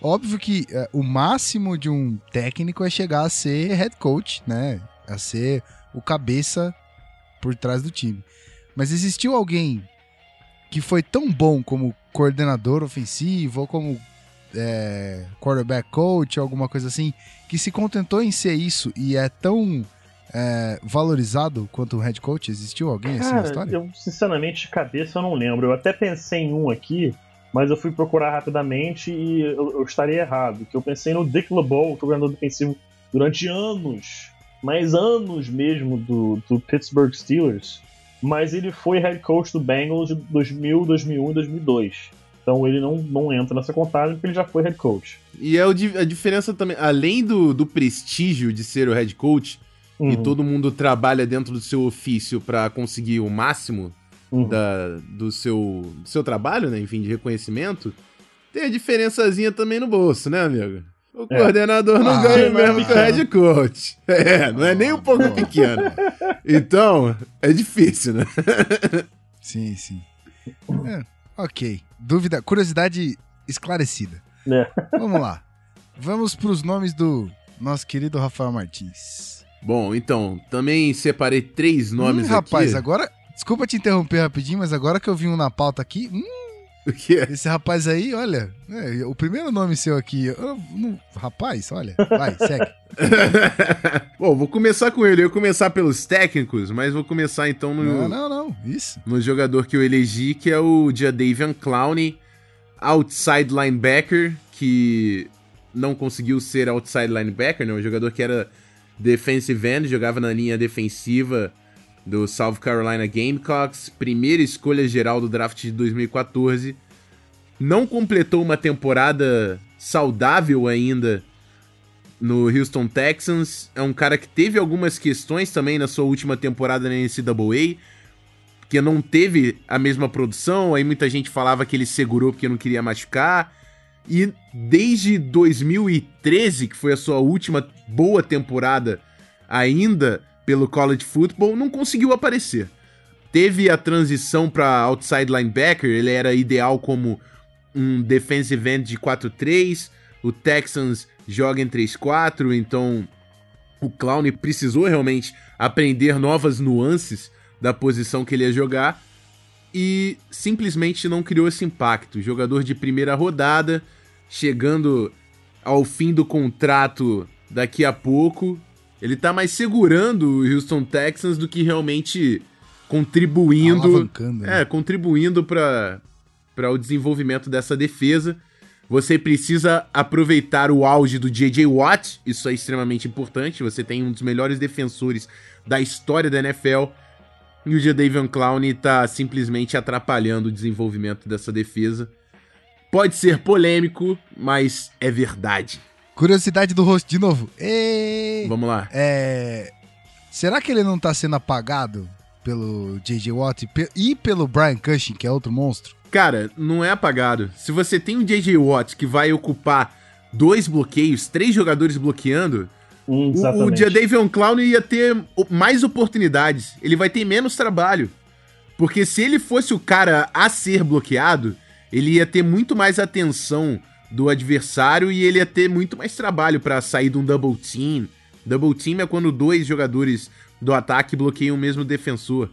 [SPEAKER 1] Óbvio que é, o máximo de um técnico é chegar a ser head coach, né? A ser o cabeça por trás do time. Mas existiu alguém que foi tão bom como coordenador ofensivo ou como é, quarterback coach, alguma coisa assim, que se contentou em ser isso e é tão é, valorizado quanto o head coach? Existiu alguém assim na
[SPEAKER 3] Cara,
[SPEAKER 1] história?
[SPEAKER 3] eu sinceramente de cabeça eu não lembro. Eu até pensei em um aqui, mas eu fui procurar rapidamente e eu, eu estaria errado. Que eu pensei no Dick LeBeau, coordenador defensivo durante anos, mas anos mesmo do, do Pittsburgh Steelers. Mas ele foi head coach do Bengals de 2000, 2001 e 2002. Então ele não, não entra nessa contagem porque ele já foi head coach.
[SPEAKER 2] E é a diferença também, além do, do prestígio de ser o head coach, e
[SPEAKER 3] Uhum,
[SPEAKER 2] todo mundo trabalha dentro do seu ofício pra conseguir o máximo
[SPEAKER 3] uhum.
[SPEAKER 2] da, do, seu, do seu trabalho, né? Enfim, de reconhecimento, tem a diferençazinha também no bolso, né, amigo? O
[SPEAKER 3] É.
[SPEAKER 2] coordenador não
[SPEAKER 1] Ah,
[SPEAKER 2] ganha o
[SPEAKER 3] mas
[SPEAKER 2] mesmo que o head coach. <laughs> É, não é nem um pouco pequeno. Então, é difícil, né? <laughs>
[SPEAKER 1] Sim, sim. É, ok. Dúvida, curiosidade esclarecida.
[SPEAKER 3] É.
[SPEAKER 1] Vamos lá. Vamos pros nomes do nosso querido Rafael Martins.
[SPEAKER 2] Bom, então, também separei três nomes
[SPEAKER 1] Hum, rapaz,
[SPEAKER 2] aqui.
[SPEAKER 1] agora. Desculpa te interromper rapidinho, mas agora que eu vi um na pauta aqui. hum,
[SPEAKER 2] O quê?
[SPEAKER 1] esse rapaz aí, olha. é, o primeiro nome seu aqui. eu não- rapaz, olha. Vai, <laughs> segue.
[SPEAKER 2] Bom, vou começar com ele. Eu ia começar pelos técnicos, mas vou começar então no,
[SPEAKER 1] Não, não, não. Isso.
[SPEAKER 2] no jogador que eu elegi, que é o Jadavian Clowney, outside linebacker, que não conseguiu ser outside linebacker, né? Um jogador que era defensive end, jogava na linha defensiva do South Carolina Gamecocks, primeira escolha geral do draft de 2014. Não completou uma temporada saudável ainda no Houston Texans. É um cara que teve algumas questões também na sua última temporada na NCAA, que não teve a mesma produção, aí muita gente falava que ele segurou porque não queria machucar. E desde 2013, que foi a sua última boa temporada ainda pelo college football, não conseguiu aparecer. Teve a transição para outside linebacker, ele era ideal como um defensive end de 4-3, o Texans joga em 3-4, então o Clown precisou realmente aprender novas nuances da posição que ele ia jogar e simplesmente não criou esse impacto. Jogador de primeira rodada, chegando ao fim do contrato daqui a pouco, ele tá mais segurando o Houston Texans do que realmente contribuindo,
[SPEAKER 1] né?
[SPEAKER 2] é, contribuindo para para o desenvolvimento dessa defesa. Você precisa aproveitar o auge do J.J. Watt, isso é extremamente importante. Você tem um dos melhores defensores da história da NFL. E o Jadavion Clowney tá simplesmente atrapalhando o desenvolvimento dessa defesa. Pode ser polêmico, mas é verdade.
[SPEAKER 1] Curiosidade do rosto de novo. Ê!
[SPEAKER 2] Vamos lá.
[SPEAKER 1] É, Será que ele não tá sendo apagado pelo J.J. Watt e pe- e pelo Brian Cushing, que é outro monstro?
[SPEAKER 2] Cara, não é apagado. Se você tem um J.J. Watt que vai ocupar dois bloqueios, três jogadores bloqueando,
[SPEAKER 3] Hum,
[SPEAKER 2] o, o. Jadavion Clown ia ter mais oportunidades. Ele vai ter menos trabalho. Porque se ele fosse o cara a ser bloqueado, ele ia ter muito mais atenção do adversário e ele ia ter muito mais trabalho pra sair de um double team. Double team é quando dois jogadores do ataque bloqueiam o mesmo defensor.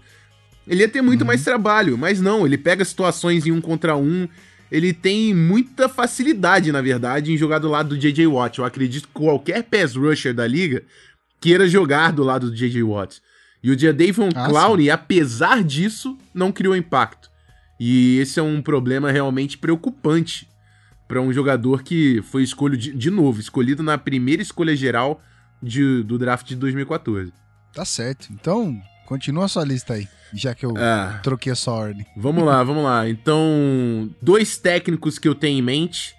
[SPEAKER 2] Ele ia ter muito mais trabalho, mas não, ele pega situações em um contra um. Ele tem muita facilidade, na verdade, em jogar do lado do J.J. Watt. Eu acredito que qualquer pass rusher da liga queira jogar do lado do J.J. Watt. E o Jadavion
[SPEAKER 1] Ah,
[SPEAKER 2] Clowney, apesar disso, não criou impacto. E esse é um problema realmente preocupante para um jogador que foi escolhido de, de novo, escolhido na primeira escolha geral de- do draft de 2014.
[SPEAKER 1] Tá certo. Então, continua a sua lista aí, já que eu
[SPEAKER 2] Ah.
[SPEAKER 1] troquei a sua ordem.
[SPEAKER 2] Vamos lá, vamos lá. Então, dois técnicos que eu tenho em mente.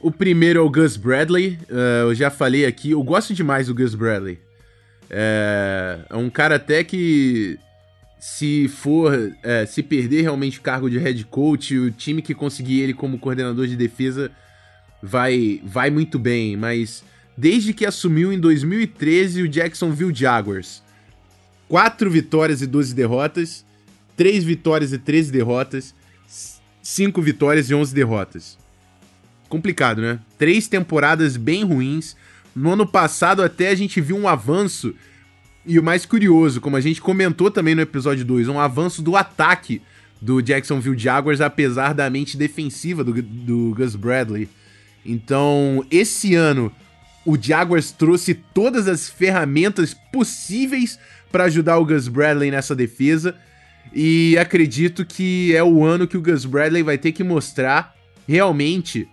[SPEAKER 2] O primeiro é o Gus Bradley. eh, eu já falei aqui, eu gosto demais do Gus Bradley. É, é um cara até que, se for, eh, se perder realmente o cargo de head coach, o time que conseguir ele como coordenador de defesa vai, vai muito bem. Mas desde que assumiu em 2013 o Jacksonville Jaguars, quatro vitórias e 12 derrotas. 3 vitórias e 13 derrotas, 5 vitórias e 11 derrotas. Complicado, né? Três temporadas bem ruins. No ano passado até a gente viu um avanço E o mais curioso, como a gente comentou também no episódio 2, um avanço do ataque do Jacksonville Jaguars, apesar da mente defensiva do, do Gus Bradley. Então, esse ano, o Jaguars trouxe todas as ferramentas possíveis para ajudar o Gus Bradley nessa defesa. E acredito que é o ano que o Gus Bradley vai ter que mostrar realmente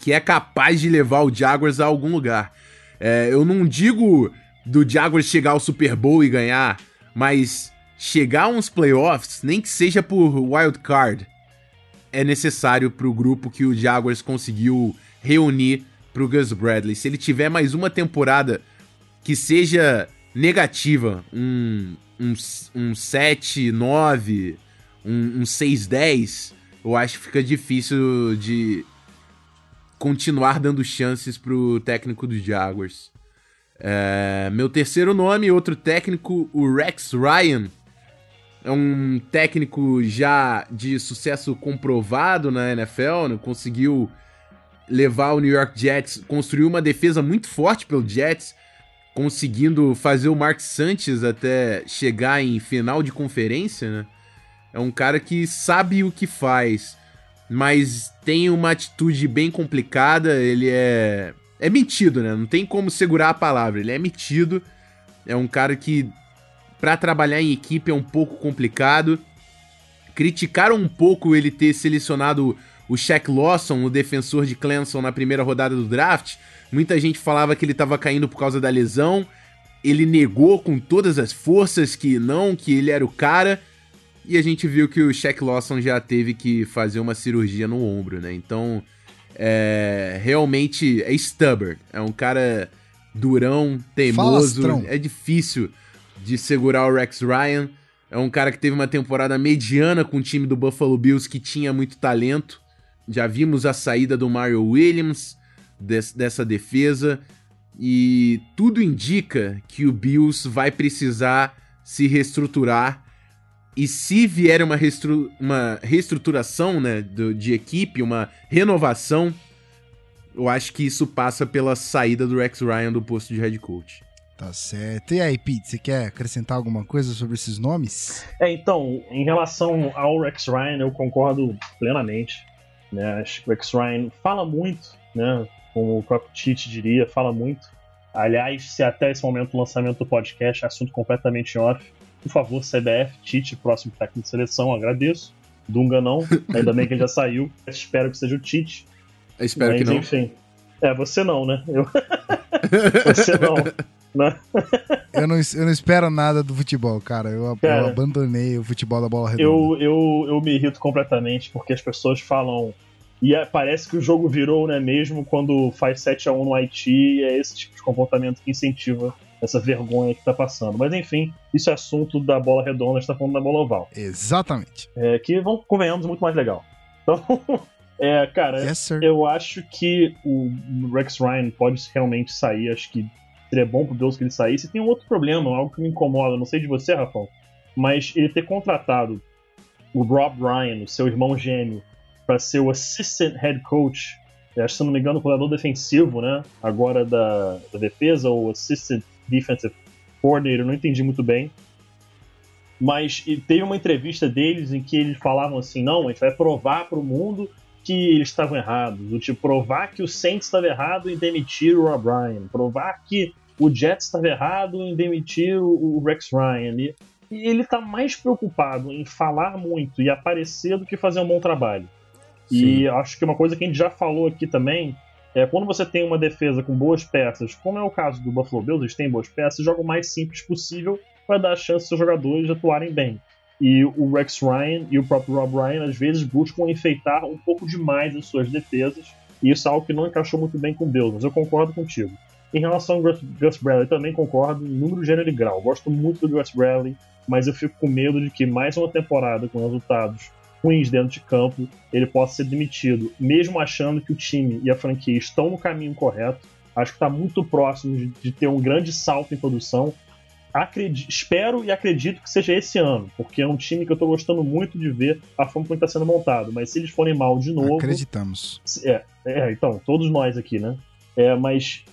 [SPEAKER 2] que é capaz de levar o Jaguars a algum lugar. É, eu não digo do Jaguars chegar ao Super Bowl e ganhar, mas chegar uns playoffs, nem que seja por wild card, é necessário para o grupo que o Jaguars conseguiu reunir para o Gus Bradley. Se ele tiver mais uma temporada que seja negativa, um, um, um 7, 9, um, um 6, 10, eu acho que fica difícil de continuar dando chances pro técnico dos Jaguars. É, meu terceiro nome, outro técnico, o Rex Ryan. É um técnico já de sucesso comprovado na NFL, né? conseguiu levar o New York Jets, construiu uma defesa muito forte pelo Jets, conseguindo fazer o Mark Sanchez até chegar em final de conferência, né? É um cara que sabe o que faz mas tem uma atitude bem complicada. Ele é. É metido, né? Não tem como segurar a palavra. Ele é metido. É um cara que, para trabalhar em equipe, é um pouco complicado. Criticaram um pouco ele ter selecionado o Shaq Lawson, o defensor de Clemson, na primeira rodada do draft. Muita gente falava que ele estava caindo por causa da lesão. Ele negou com todas as forças que não, que ele era o cara. E a gente viu que o Shaq Lawson já teve que fazer uma cirurgia no ombro, né? Então, é, realmente é stubborn. É um cara durão, teimoso. Falastrão. É difícil de segurar o Rex Ryan. É um cara que teve uma temporada mediana com o time do Buffalo Bills que tinha muito talento. Já vimos a saída do Mario Williams des dessa defesa. E tudo indica que o Bills vai precisar se reestruturar e se vier uma, reestru uma reestruturação né, do, de equipe, uma renovação, eu acho que isso passa pela saída do Rex Ryan do posto de head coach.
[SPEAKER 1] Tá certo. E aí, Pete, você quer acrescentar alguma coisa sobre esses nomes?
[SPEAKER 3] É, então, em relação ao Rex Ryan, eu concordo plenamente. Né? Acho que o Rex Ryan fala muito, né? Como o próprio Tite diria, fala muito. Aliás, se até esse momento o lançamento do podcast é assunto completamente off, por favor, CBF, Tite, próximo técnico de seleção, agradeço. Dunga não, ainda bem que ele já saiu. Espero que seja o Tite.
[SPEAKER 2] Eu espero Mas, que não.
[SPEAKER 3] Enfim. É, você não, né? Eu... <laughs> você não. Né?
[SPEAKER 1] eu, não, eu não espero nada do futebol, cara. Eu, cara, eu abandonei o futebol da bola redonda.
[SPEAKER 3] Eu, eu, eu me irrito completamente porque as pessoas falam. E é, parece que o jogo virou, né? Mesmo quando faz 7 a 1 no Haiti, é esse tipo de comportamento que incentiva essa vergonha que tá passando. Mas enfim, isso é assunto da bola redonda, a gente tá falando da bola oval.
[SPEAKER 1] Exatamente.
[SPEAKER 3] É, que, vamos, convenhamos, muito mais legal. Então, <laughs> é, cara, yes, eu acho que o Rex Ryan pode realmente sair, acho que seria bom pro Deus que ele saísse. Tem um outro problema, algo que me incomoda, não sei de você, Rafão, mas ele ter contratado o Rob Ryan, o seu irmão gêmeo, para ser o assistant head coach, acho se não me engano, o coordenador defensivo, né? Agora da, da defesa, ou assistant defensive coordinator, não entendi muito bem. Mas teve uma entrevista deles em que eles falavam assim: não, a gente vai provar para o mundo que eles estavam errados. Do tipo, provar que o Saints estava errado em demitir o Rob Ryan, provar que o Jets estava errado em demitir o Rex Ryan. E, e ele está mais preocupado em falar muito e aparecer do que fazer um bom trabalho. Sim. E acho que uma coisa que a gente já falou aqui também é, quando você tem uma defesa com boas peças, como é o caso do Buffalo Bills, eles têm boas peças, joga o mais simples possível para dar a chance aos jogadores atuarem bem. E o Rex Ryan e o próprio Rob Ryan às vezes buscam enfeitar um pouco demais as suas defesas, e isso é algo que não encaixou muito bem com o Bills, mas eu concordo contigo. Em relação ao Gus, Bradley, também concordo número, gênero e grau. Gosto muito do Gus Bradley, mas eu fico com medo de que mais uma temporada com resultados ruins dentro de campo, ele possa ser demitido, mesmo achando que o time e a franquia estão no caminho correto. Acho que está muito próximo de, de, ter um grande salto em produção. Acredito, espero e acredito que seja esse ano, porque é um time que eu estou gostando muito de ver a forma como está sendo montado. Mas se eles forem mal de novo.
[SPEAKER 1] Acreditamos.
[SPEAKER 3] É, é, então, todos nós aqui, né? É, mas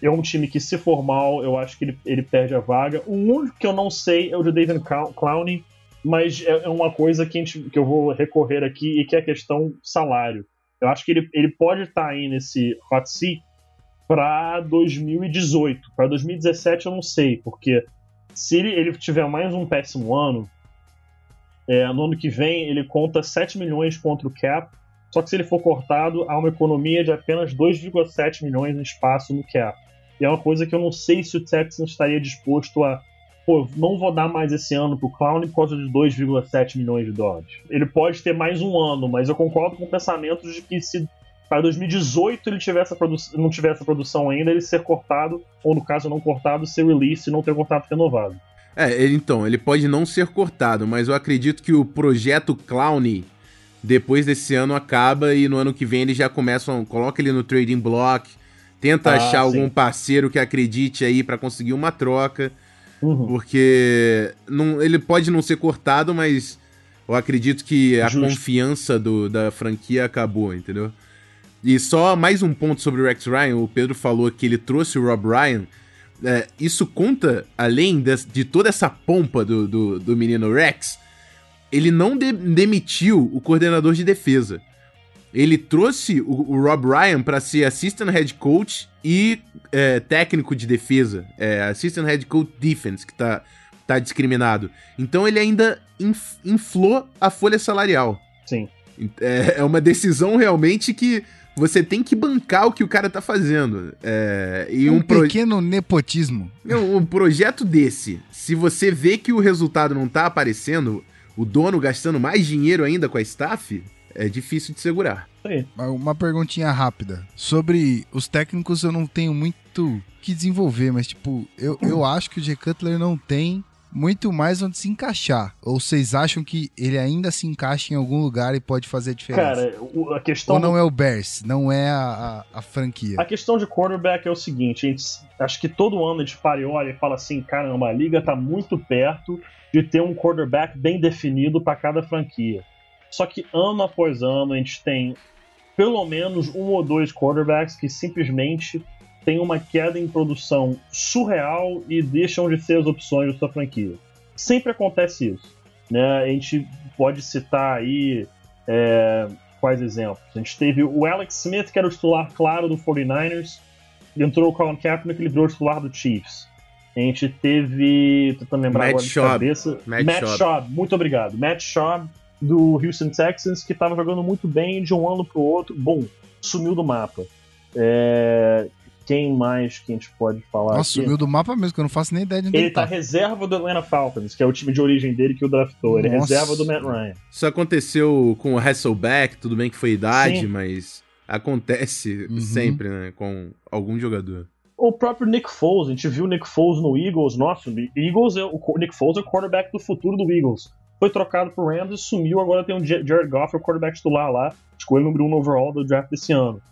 [SPEAKER 3] é um time que, se for mal, eu acho que ele, ele perde a vaga. O único que eu não sei é o de David Clowney, mas é, é uma coisa que, gente, que eu vou recorrer aqui e que é a questão salário. Eu acho que ele, ele pode estar tá aí nesse hot seat para 2018. Para 2017 eu não sei, porque se ele, ele tiver mais um péssimo ano, é, no ano que vem ele conta 7 milhões contra o cap, só que se ele for cortado, há uma economia de apenas 2,7 milhões de espaço no cap. E é uma coisa que eu não sei se o Texans estaria disposto a pô, não vou dar mais esse ano pro Clown por causa de 2,7 milhões de dólares. Ele pode ter mais um ano, mas eu concordo com o pensamento de que se para 2018 ele tiver essa não tiver essa produção ainda, ele ser cortado, ou no caso não cortado, ser release e não ter contrato renovado.
[SPEAKER 2] É, então, ele pode não ser cortado, mas eu acredito que o projeto Clown depois desse ano acaba e no ano que vem eles já começam, coloca ele no trading block, tenta ah, achar sim. algum parceiro que acredite aí para conseguir uma troca. Uhum. Porque não, ele pode não ser cortado, mas eu acredito que a Justo. confiança do, da franquia acabou, entendeu? E só mais um ponto sobre o Rex Ryan. O Pedro falou que ele trouxe o Rob Ryan. É, isso conta, além de, de, toda essa pompa do, do, do menino Rex, ele não de, demitiu o coordenador de defesa. Ele trouxe o, o Rob Ryan para ser assistant head coach e é, técnico de defesa, é, assistant head coach defense, que tá, tá discriminado. Então ele ainda inf, inflou a folha salarial.
[SPEAKER 3] Sim.
[SPEAKER 2] É, é uma decisão realmente que você tem que bancar o que o cara tá fazendo. É, e
[SPEAKER 1] um, um pro... pequeno nepotismo.
[SPEAKER 2] Um projeto desse, se você vê que o resultado não tá aparecendo, o dono gastando mais dinheiro ainda com a staff, é difícil de segurar.
[SPEAKER 1] Uma perguntinha rápida. Sobre os técnicos eu não tenho muito que desenvolver, mas tipo, eu, eu <clears throat> acho que o J. Cutler não tem muito mais onde se encaixar. Ou vocês acham que ele ainda se encaixa em algum lugar e pode fazer diferença?
[SPEAKER 3] Cara, a questão.
[SPEAKER 1] Ou não é o Bears, não é a, a, a franquia.
[SPEAKER 3] A questão de quarterback é o seguinte: gente, acho que todo ano a gente para e olha e fala assim: caramba, a liga tá muito perto de ter um quarterback bem definido para cada franquia. Só que ano após ano a gente tem pelo menos um ou dois quarterbacks que simplesmente têm uma queda em produção surreal e deixam de ser as opções da sua franquia. Sempre acontece isso. Né? A gente pode citar aí é, quais exemplos. A gente teve o Alex Smith, que era o titular claro do 49ers, entrou o Colin Kaepernick, que ele virou o titular do Chiefs. A gente teve. Tentando lembrar Matt agora de cabeça. Matt, Matt Schaub. muito obrigado. Matt Schaub do Houston Texans, que estava jogando muito bem de um ano para o outro, bom, sumiu do mapa. É... Quem mais que a gente pode falar?
[SPEAKER 1] Nossa, aqui? sumiu do mapa mesmo, que eu não faço nem ideia de onde
[SPEAKER 3] ele, ele tá. reserva do Atlanta Falcons, que é o time de origem dele que o draftou. Ele é reserva do Matt Ryan.
[SPEAKER 2] Isso aconteceu com o Hasselbeck, tudo bem que foi idade, Sim. mas acontece uhum. sempre, né, com algum jogador.
[SPEAKER 3] O próprio Nick Foles, a gente viu o Nick Foles no Eagles. Nossa, o Eagles é, o Nick Foles é o quarterback do futuro do Eagles foi trocado pro Rams e sumiu. Agora tem o Jared Goff, o quarterback titular lá, escolha número 1 um overall do draft desse ano.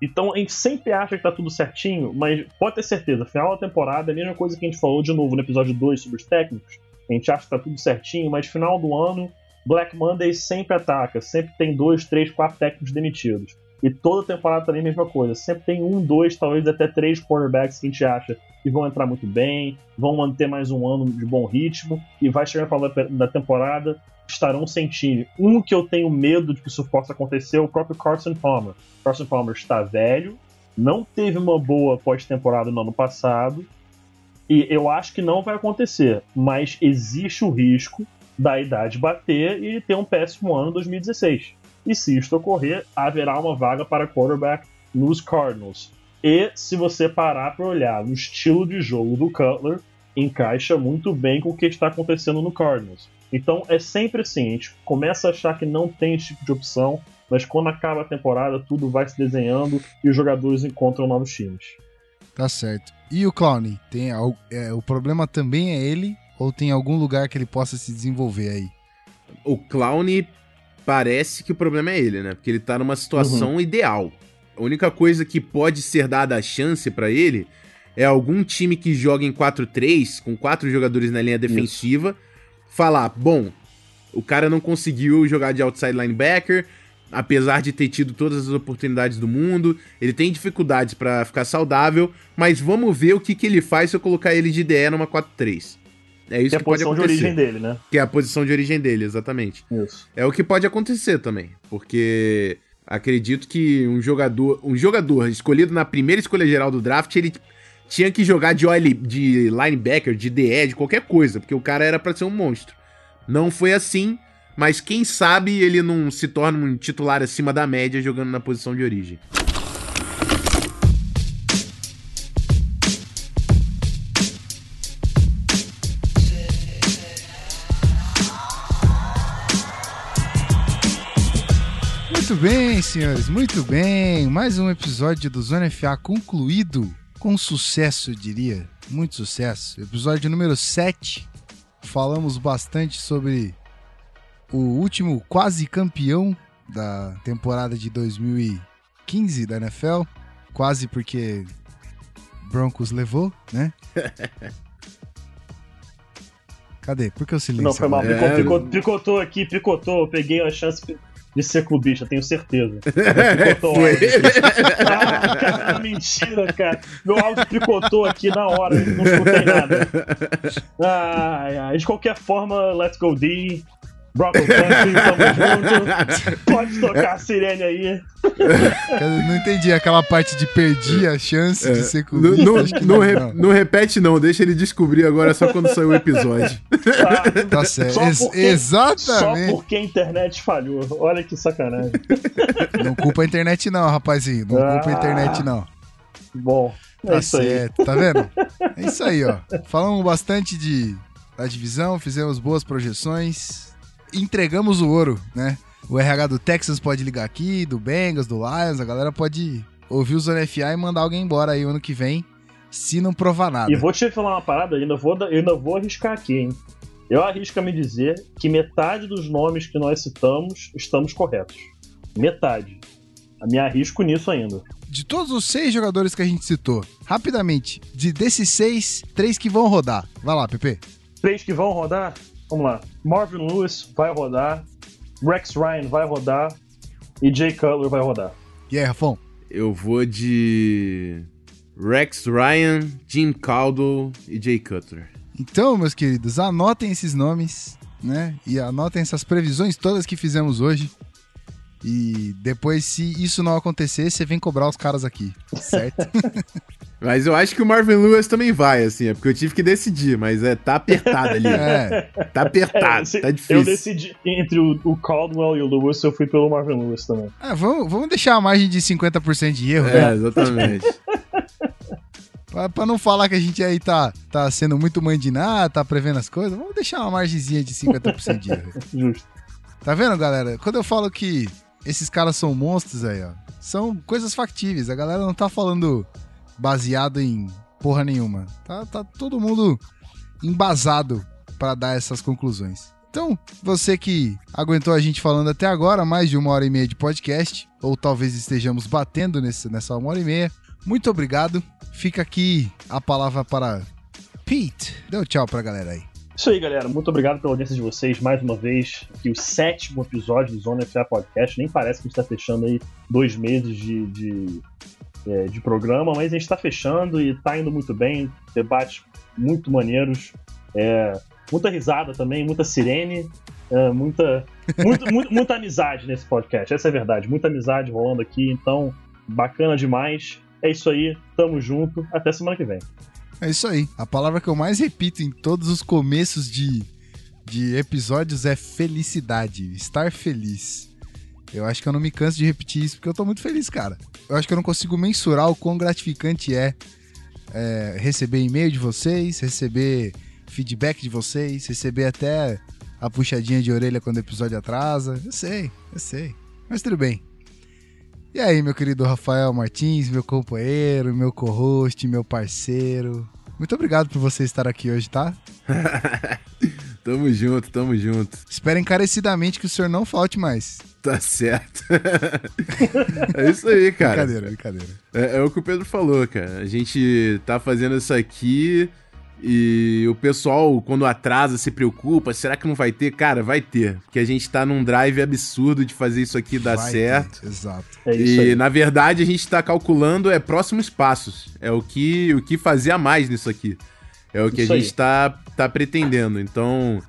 [SPEAKER 3] Então a gente sempre acha que tá tudo certinho, mas pode ter certeza, final da temporada é a mesma coisa que a gente falou de novo no episódio 2 sobre os técnicos. A gente acha que tá tudo certinho, mas final do ano, Black Monday sempre ataca, sempre tem dois, três, quatro técnicos demitidos. E toda temporada também a mesma coisa. Sempre tem um, dois, talvez até três quarterbacks que a gente acha que vão entrar muito bem, vão manter mais um ano de bom ritmo e vai chegar no da temporada, estarão sem time. Um que eu tenho medo de que isso possa acontecer é o próprio Carson Palmer. Carson Palmer está velho, não teve uma boa pós-temporada no ano passado e eu acho que não vai acontecer, mas existe o risco da idade bater e ter um péssimo ano em 2016 e se isto ocorrer, haverá uma vaga para quarterback nos Cardinals. E se você parar para olhar no estilo de jogo do Cutler, encaixa muito bem com o que está acontecendo no Cardinals. Então é sempre assim, a gente começa a achar que não tem esse tipo de opção, mas quando acaba a temporada tudo vai se desenhando e os jogadores encontram novos times.
[SPEAKER 1] Tá certo. E o Clown? Tem, é, o problema também é ele ou tem algum lugar que ele possa se desenvolver aí?
[SPEAKER 2] O Clown parece que o problema é ele, né? Porque ele tá numa situação uhum. ideal. A única coisa que pode ser dada a chance para ele é algum time que joga em 4-3, com quatro jogadores na linha defensiva, Isso. falar: bom, o cara não conseguiu jogar de outside linebacker, apesar de ter tido todas as oportunidades do mundo, ele tem dificuldades para ficar saudável, mas vamos ver o que, que ele faz se eu colocar ele de DE numa 4-3. É isso
[SPEAKER 3] Que é
[SPEAKER 2] que,
[SPEAKER 3] a
[SPEAKER 2] pode
[SPEAKER 3] posição de origem dele, né?
[SPEAKER 2] Que é a posição de origem dele, exatamente.
[SPEAKER 3] Isso.
[SPEAKER 2] É o que pode acontecer também, porque acredito que um jogador, um jogador escolhido na primeira escolha geral do draft, ele tinha que jogar de, OL, de linebacker, de DE, de qualquer coisa, porque o cara era pra ser um monstro. Não foi assim, mas quem sabe ele não se torna um titular acima da média jogando na posição de origem.
[SPEAKER 1] Muito bem, senhores, muito bem. Mais um episódio do Zona FA concluído com sucesso, eu diria. Muito sucesso. Episódio número 7. Falamos bastante sobre o último quase campeão da temporada de 2015 da NFL. Quase porque Broncos levou, né? <laughs> Cadê? Por que o silêncio?
[SPEAKER 3] Não, foi mal. Picou-
[SPEAKER 2] É.
[SPEAKER 3] picou- picotou aqui, picotou. Eu peguei a chance de ser clubista, tenho certeza. <laughs> Áudio. Ah, mentira, cara. Meu áudio picotou aqui na hora, não escutei nada. Ai, <laughs> ai. De qualquer forma, let's go D. Broco Country, tamo junto. Pode tocar a sirene aí.
[SPEAKER 1] Eu não entendi aquela parte de perdi a chance de ser
[SPEAKER 2] Não,
[SPEAKER 1] clubista.
[SPEAKER 2] não, não
[SPEAKER 1] não,
[SPEAKER 2] re-
[SPEAKER 1] não.
[SPEAKER 2] repete não, deixa ele descobrir agora só quando sair o episódio.
[SPEAKER 3] Tá,
[SPEAKER 1] Tá certo.
[SPEAKER 3] Só
[SPEAKER 1] Ex-
[SPEAKER 3] porque-
[SPEAKER 1] exatamente.
[SPEAKER 3] Só porque a internet falhou. Olha que sacanagem.
[SPEAKER 1] Não culpa a internet, não, rapazinho. Não culpa a
[SPEAKER 3] Ah.
[SPEAKER 1] internet, não.
[SPEAKER 3] Bom, é
[SPEAKER 1] Tá
[SPEAKER 3] isso aí.
[SPEAKER 1] certo, tá vendo? É isso aí, ó. Falamos bastante de, da divisão, fizemos boas projeções, entregamos o ouro, né? O RH do Texas pode ligar aqui, do Bengals, do Lions, a galera pode ouvir o Zona FA e mandar alguém embora aí o ano que vem, se não provar nada.
[SPEAKER 3] E vou te falar uma parada, ainda vou, ainda vou arriscar aqui, hein? Eu arrisco a me dizer que metade dos nomes que nós citamos estamos corretos. Metade. Me arrisco nisso ainda.
[SPEAKER 1] De todos os seis jogadores que a gente citou, rapidamente, de desses seis, três que vão rodar. Vai lá, Pepe.
[SPEAKER 3] Três que vão rodar, vamos lá. Marvin Lewis vai rodar, Rex Ryan vai rodar e Jay Cutler vai rodar.
[SPEAKER 1] E aí, Rafão?
[SPEAKER 2] Eu vou de Rex Ryan, Jim Caldwell e Jay Cutler.
[SPEAKER 1] Então, meus queridos, anotem esses nomes, né? E anotem essas previsões todas que fizemos hoje. E depois, se isso não acontecer, você vem cobrar os caras aqui, certo? <laughs>
[SPEAKER 2] Mas eu acho que o Marvin Lewis também vai, assim, é porque eu tive que decidir, mas é, tá apertado ali. <laughs>
[SPEAKER 1] é.
[SPEAKER 2] Tá apertado,
[SPEAKER 3] se-
[SPEAKER 2] tá
[SPEAKER 3] eu
[SPEAKER 2] difícil.
[SPEAKER 3] decidi entre o, o Caldwell e o Lewis, eu fui pelo Marvin Lewis também.
[SPEAKER 1] Ah, vamos, vamos deixar a margem de 50% de erro,
[SPEAKER 2] É,
[SPEAKER 1] né?
[SPEAKER 2] exatamente. <laughs>
[SPEAKER 1] Pra, pra não falar que a gente aí tá, tá sendo muito mandinar, tá prevendo as coisas, vamos deixar uma margenzinha de 50% de erro. <laughs>
[SPEAKER 3] Justo.
[SPEAKER 1] Tá vendo, galera? Quando eu falo que esses caras são monstros aí, ó, são coisas factíveis. A galera não tá falando baseado em porra nenhuma. Tá, tá todo mundo embasado pra dar essas conclusões. Então, você que aguentou a gente falando até agora, mais de uma hora e meia de podcast, ou talvez estejamos batendo nesse, nessa uma hora e meia, muito obrigado. Fica aqui a palavra para Pete. Dê um tchau pra galera aí.
[SPEAKER 3] Isso aí, galera. Muito obrigado pela audiência de vocês mais uma vez. Aqui o sétimo episódio do Zona FA Podcast. Nem parece que a gente está fechando aí dois meses de, de, é, de programa, mas a gente está fechando e está indo muito bem. Debates muito maneiros. É, muita risada também, muita sirene. é, muita, muito, <laughs> muito- muita amizade nesse podcast. Essa é a verdade. Muita amizade rolando aqui. Então, bacana demais. É isso aí. Tamo junto. Até semana que vem.
[SPEAKER 1] É isso aí. A palavra que eu mais repito em todos os começos de, de episódios é felicidade. Estar feliz. Eu acho que eu não me canso de repetir isso porque eu tô muito feliz, cara. Eu acho que eu não consigo mensurar o quão gratificante é, é, receber e-mail de vocês, receber feedback de vocês, receber até a puxadinha de orelha quando o episódio atrasa. Eu sei, eu sei. Mas tudo bem. E aí, meu querido Rafael Martins, meu companheiro, meu co-host, meu parceiro. Muito obrigado por você estar aqui hoje, tá? <laughs>
[SPEAKER 2] tamo junto, tamo junto.
[SPEAKER 1] Espero encarecidamente que o senhor não falte mais.
[SPEAKER 2] Tá certo. <laughs> é isso aí, cara.
[SPEAKER 1] Brincadeira, brincadeira.
[SPEAKER 2] É, é o que o Pedro falou, cara. A gente tá fazendo isso aqui E o pessoal, quando atrasa, se preocupa, será que não vai ter? Cara, vai ter. Porque a gente tá num drive absurdo de fazer isso aqui dar
[SPEAKER 1] Vai
[SPEAKER 2] certo.
[SPEAKER 1] ter, Exato.
[SPEAKER 3] É isso
[SPEAKER 2] E
[SPEAKER 3] aí.
[SPEAKER 2] na verdade a gente tá calculando é próximos passos. É o que o que fazer a mais nisso aqui. É o que
[SPEAKER 3] Isso
[SPEAKER 2] a gente tá, tá pretendendo. Então,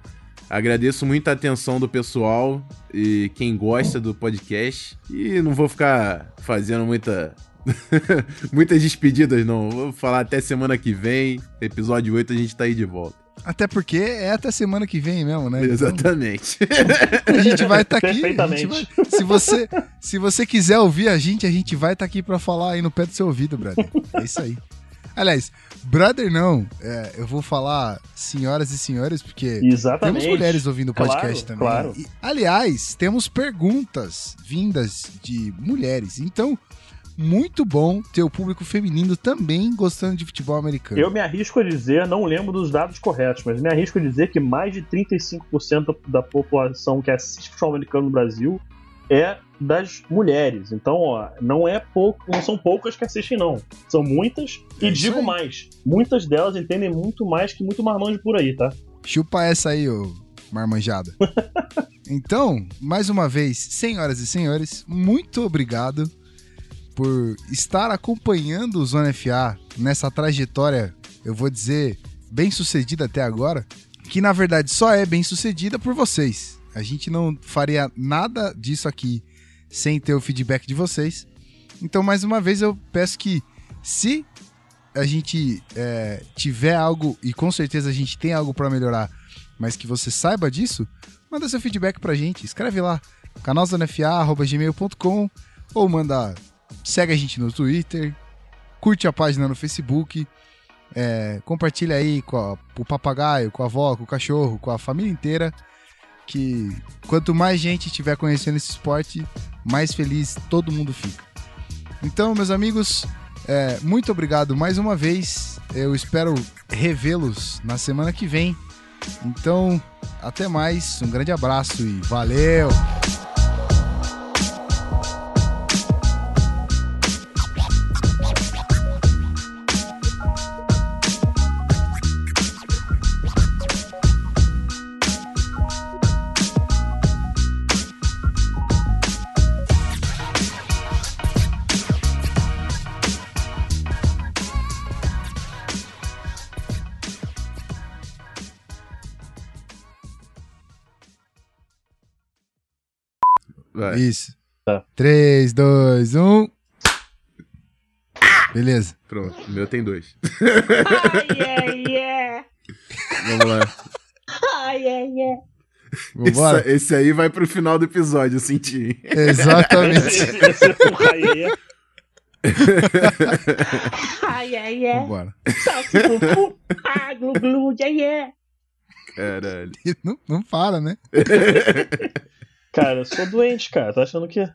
[SPEAKER 2] agradeço muito a atenção do pessoal e quem gosta do podcast. E não vou ficar fazendo muita <laughs> muitas despedidas não. Vou falar até semana que vem. Episódio 8 a gente tá aí de volta.
[SPEAKER 1] Até porque é até semana que vem mesmo, né? Então,
[SPEAKER 2] Exatamente.
[SPEAKER 1] a gente vai estar aqui. a gente
[SPEAKER 3] Perfeitamente.
[SPEAKER 1] vai- se, você, se você quiser ouvir a gente, a gente vai estar aqui pra falar aí no pé do seu ouvido, brother. É isso aí. Aliás, brother não, é, eu vou falar senhoras e senhores, porque
[SPEAKER 3] Exatamente.
[SPEAKER 1] temos mulheres ouvindo o podcast
[SPEAKER 3] Claro,
[SPEAKER 1] também.
[SPEAKER 3] claro.
[SPEAKER 1] E, aliás, temos perguntas vindas de mulheres. Então, muito bom ter o público feminino também gostando de futebol americano.
[SPEAKER 3] Eu me arrisco a dizer, não lembro dos dados corretos, mas me arrisco a dizer que mais de 35% da população que assiste futebol americano no Brasil é das mulheres. Então, ó, não é pouco, não são poucas que assistem não. São muitas
[SPEAKER 1] É
[SPEAKER 3] e
[SPEAKER 1] isso
[SPEAKER 3] digo mais, muitas delas entendem muito mais que muito marmanjo por aí, tá?
[SPEAKER 1] Chupa essa aí, ô marmanjada. <laughs> então, mais uma vez, senhoras e senhores, muito obrigado por estar acompanhando o Zona FA nessa trajetória, eu vou dizer, bem sucedida até agora, que na verdade só é bem sucedida por vocês. A gente não faria nada disso aqui sem ter o feedback de vocês. Então, mais uma vez, eu peço que, se a gente é, tiver algo, e com certeza a gente tem algo para melhorar, mas que você saiba disso, manda seu feedback pra gente. Escreve lá, canalzonefa.gmail.com ou manda. Segue a gente no Twitter, curte a página no Facebook, é, compartilha aí com a- o papagaio, com a avó, com o cachorro, com a família inteira. Que quanto mais gente estiver conhecendo esse esporte, mais feliz todo mundo fica. Então, meus amigos, é, muito obrigado mais uma vez. Eu espero revê-los na semana que vem. Então, até mais. Um grande abraço e valeu!
[SPEAKER 2] Vai.
[SPEAKER 1] Isso.
[SPEAKER 3] Tá.
[SPEAKER 1] 3, 2, 1. Beleza.
[SPEAKER 2] Pronto, o meu tem dois.
[SPEAKER 5] Ai, yeah, yeah.
[SPEAKER 2] Vamos lá.
[SPEAKER 5] Ai, yeah, yeah.
[SPEAKER 1] Vambora?
[SPEAKER 2] Esse, esse aí vai pro final do episódio, eu senti.
[SPEAKER 1] Exatamente.
[SPEAKER 3] É. <laughs>
[SPEAKER 5] Ai, yeah, yeah.
[SPEAKER 1] Vambora.
[SPEAKER 5] Ah, glu, glu, yeah, yeah.
[SPEAKER 2] Caralho. <laughs>
[SPEAKER 1] Não, não para, né? <laughs>
[SPEAKER 3] Cara, eu sou doente, cara. Tá achando que.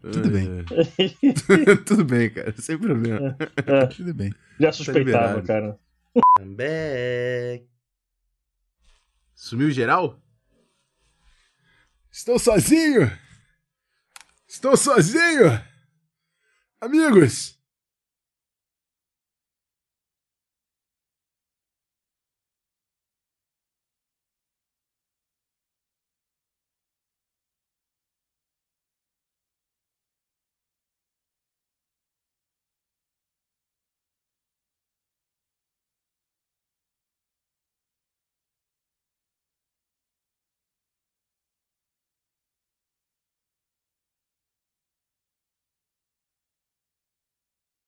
[SPEAKER 1] Tudo bem. <laughs> <laughs>
[SPEAKER 2] Tudo bem, cara, sem problema.
[SPEAKER 3] É,
[SPEAKER 1] Tudo bem.
[SPEAKER 3] já suspeitava,
[SPEAKER 2] liberado.
[SPEAKER 3] cara.
[SPEAKER 2] I'm back. Sumiu geral? Estou sozinho! Estou sozinho! Amigos,